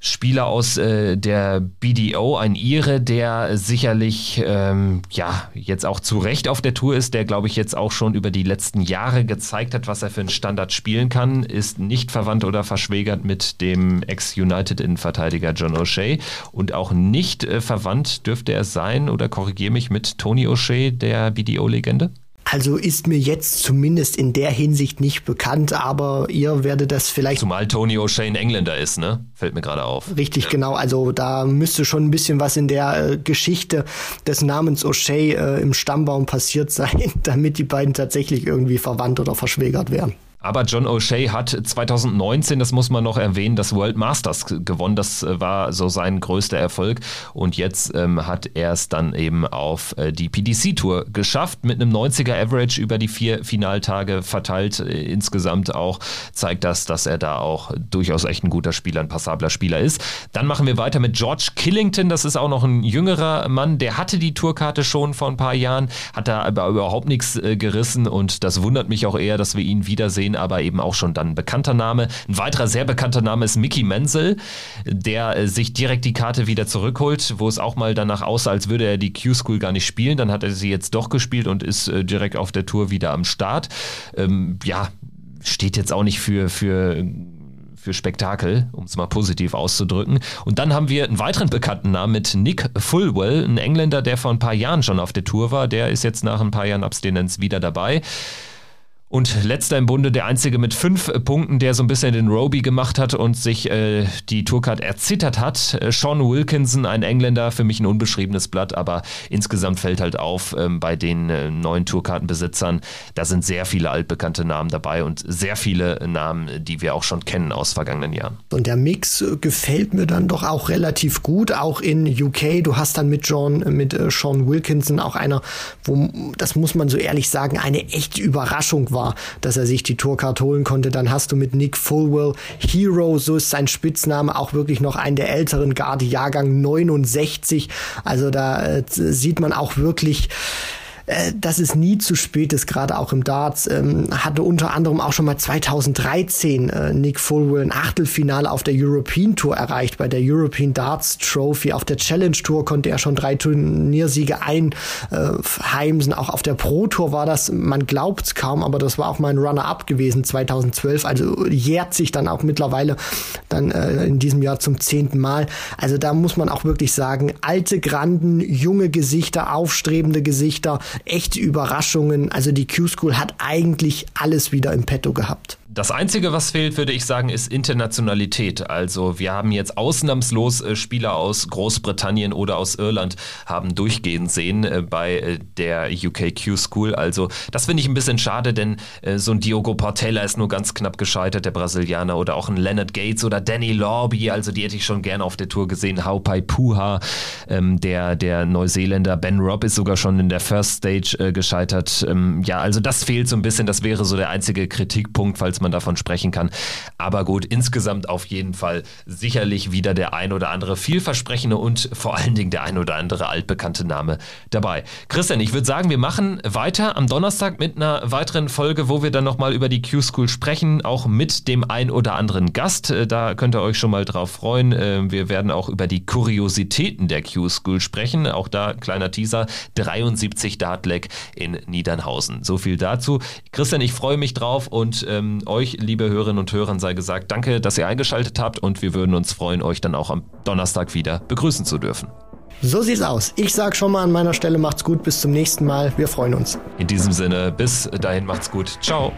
Spieler aus äh, der BDO, ein Ire, der sicherlich ähm, ja jetzt auch zu Recht auf der Tour ist, der glaube ich jetzt auch schon über die letzten Jahre gezeigt hat, was er für einen Standard spielen kann, ist nicht verwandt oder verschwägert mit dem Ex-United-Innenverteidiger John O'Shea und auch nicht äh, verwandt dürfte er sein oder korrigiere mich mit Tony O'Shea, der BDO-Legende? Also ist mir jetzt zumindest in der Hinsicht nicht bekannt, aber ihr werdet das vielleicht. Zumal Tony O'Shea ein Engländer ist, ne? Fällt mir gerade auf. Richtig, ja. genau. Also da müsste schon ein bisschen was in der äh, Geschichte des Namens O'Shea äh, im Stammbaum passiert sein, damit die beiden tatsächlich irgendwie verwandt oder verschwägert wären. Aber John O'Shea hat 2019, das muss man noch erwähnen, das World Masters gewonnen. Das äh, war so sein größter Erfolg. Und jetzt ähm, hat er es dann eben auf äh, die PDC-Tour geschafft mit einem 90er Average über die vier Finaltage verteilt. Äh, insgesamt auch zeigt das, dass er da auch durchaus echt ein guter Spieler, ein passabler Spieler ist. Dann machen wir weiter mit George Killington. Das ist auch noch ein jüngerer Mann. Der hatte die Tourkarte schon vor ein paar Jahren, hat da aber überhaupt nichts gerissen. Und das wundert mich auch eher, dass wir ihn wiedersehen sehen, aber eben auch schon dann bekannter Name. Ein weiterer sehr bekannter Name ist Mickey Menzel, der äh, sich direkt die Karte wieder zurückholt, wo es auch mal danach aussah, als würde er die Q-School gar nicht spielen. Dann hat er sie jetzt doch gespielt und ist äh, direkt auf der Tour wieder am Start. Ähm, ja, steht jetzt auch nicht für, für für Spektakel, um es mal positiv auszudrücken. Und dann haben wir einen weiteren bekannten Namen mit Nick Fulwell, ein Engländer, der vor ein paar Jahren schon auf der Tour war. Der ist jetzt nach ein paar Jahren Abstinenz wieder dabei. Und letzter im Bunde, der einzige mit fünf Punkten, der so ein bisschen den Roby gemacht hat und sich äh, die Tourcard erzittert hat. Äh, Sean Wilkinson, ein Engländer, für mich ein unbeschriebenes Blatt, aber insgesamt fällt halt auf, ähm, bei den äh, neuen Tourkartenbesitzern, da sind sehr viele altbekannte Namen dabei und sehr viele Namen, die wir auch schon kennen aus vergangenen Jahren. Und der Mix äh, gefällt mir dann doch auch relativ gut, auch in UK. Du hast dann mit John, äh, mit äh, Sean Wilkinson auch einer, wo, das muss man so ehrlich sagen, eine echte Überraschung war war, dass er sich die Tourcard holen konnte. Dann hast du mit Nick Fulwell Hero, so ist sein Spitzname, auch wirklich noch einen der älteren Garde, Jahrgang 69. Also da äh, sieht man auch wirklich, äh, dass es nie zu spät ist, gerade auch im Darts. Ähm, hatte unter anderem auch schon mal 2013 äh, Nick Fulwell ein Achtelfinale auf der European Tour erreicht, bei der European Darts Trophy. Auf der Challenge Tour konnte er schon drei Turniersiege einheimsen. Auch auf der Pro Tour war das, man glaubt es kaum, aber das war auch mal ein Runner-up gewesen 2012. Also jährt sich dann auch mittlerweile dann äh, in diesem Jahr zum zehnten Mal. Also da muss man auch wirklich sagen, alte Granden, junge Gesichter, aufstrebende Gesichter, echte Überraschungen. Also die Q-School hat eigentlich alles wieder im Petto gehabt. Das Einzige, was fehlt, würde ich sagen, ist Internationalität. Also wir haben jetzt ausnahmslos äh, Spieler aus Großbritannien oder aus Irland haben durchgehen sehen äh, bei äh, der UKQ School. Also das finde ich ein bisschen schade, denn so ein Diogo Portela ist nur ganz knapp gescheitert, der Brasilianer, oder auch ein Leonard Gates oder Danny Lorby. Also die hätte ich schon gerne auf der Tour gesehen. Haupai Puha, ähm, der, der Neuseeländer. Ben Robb ist sogar schon in der First Stage gescheitert. Ähm, ja, also das fehlt so ein bisschen. Das wäre so der einzige Kritikpunkt, falls man davon sprechen kann. Aber gut, insgesamt auf jeden Fall sicherlich wieder der ein oder andere vielversprechende und vor allen Dingen der ein oder andere altbekannte Name dabei. Christian, ich würde sagen, wir machen weiter am Donnerstag mit einer weiteren Folge, wo wir dann nochmal über die Q-School sprechen, auch mit dem ein oder anderen Gast. Äh, da könnt ihr euch schon mal drauf freuen. Äh, wir werden auch über die Kuriositäten der Q-School sprechen. Auch da kleiner Teaser, 73 Dartleck in Niedernhausen. So viel dazu. Christian, ich freue mich drauf und ähm, euch, liebe Hörerinnen und Hörern, sei gesagt, danke, dass ihr eingeschaltet habt und wir würden uns freuen, euch dann auch am Donnerstag wieder begrüßen zu dürfen. So sieht's aus. Ich sag schon mal an meiner Stelle, macht's gut, bis zum nächsten Mal. Wir freuen uns. In diesem Sinne, bis dahin macht's gut. Ciao.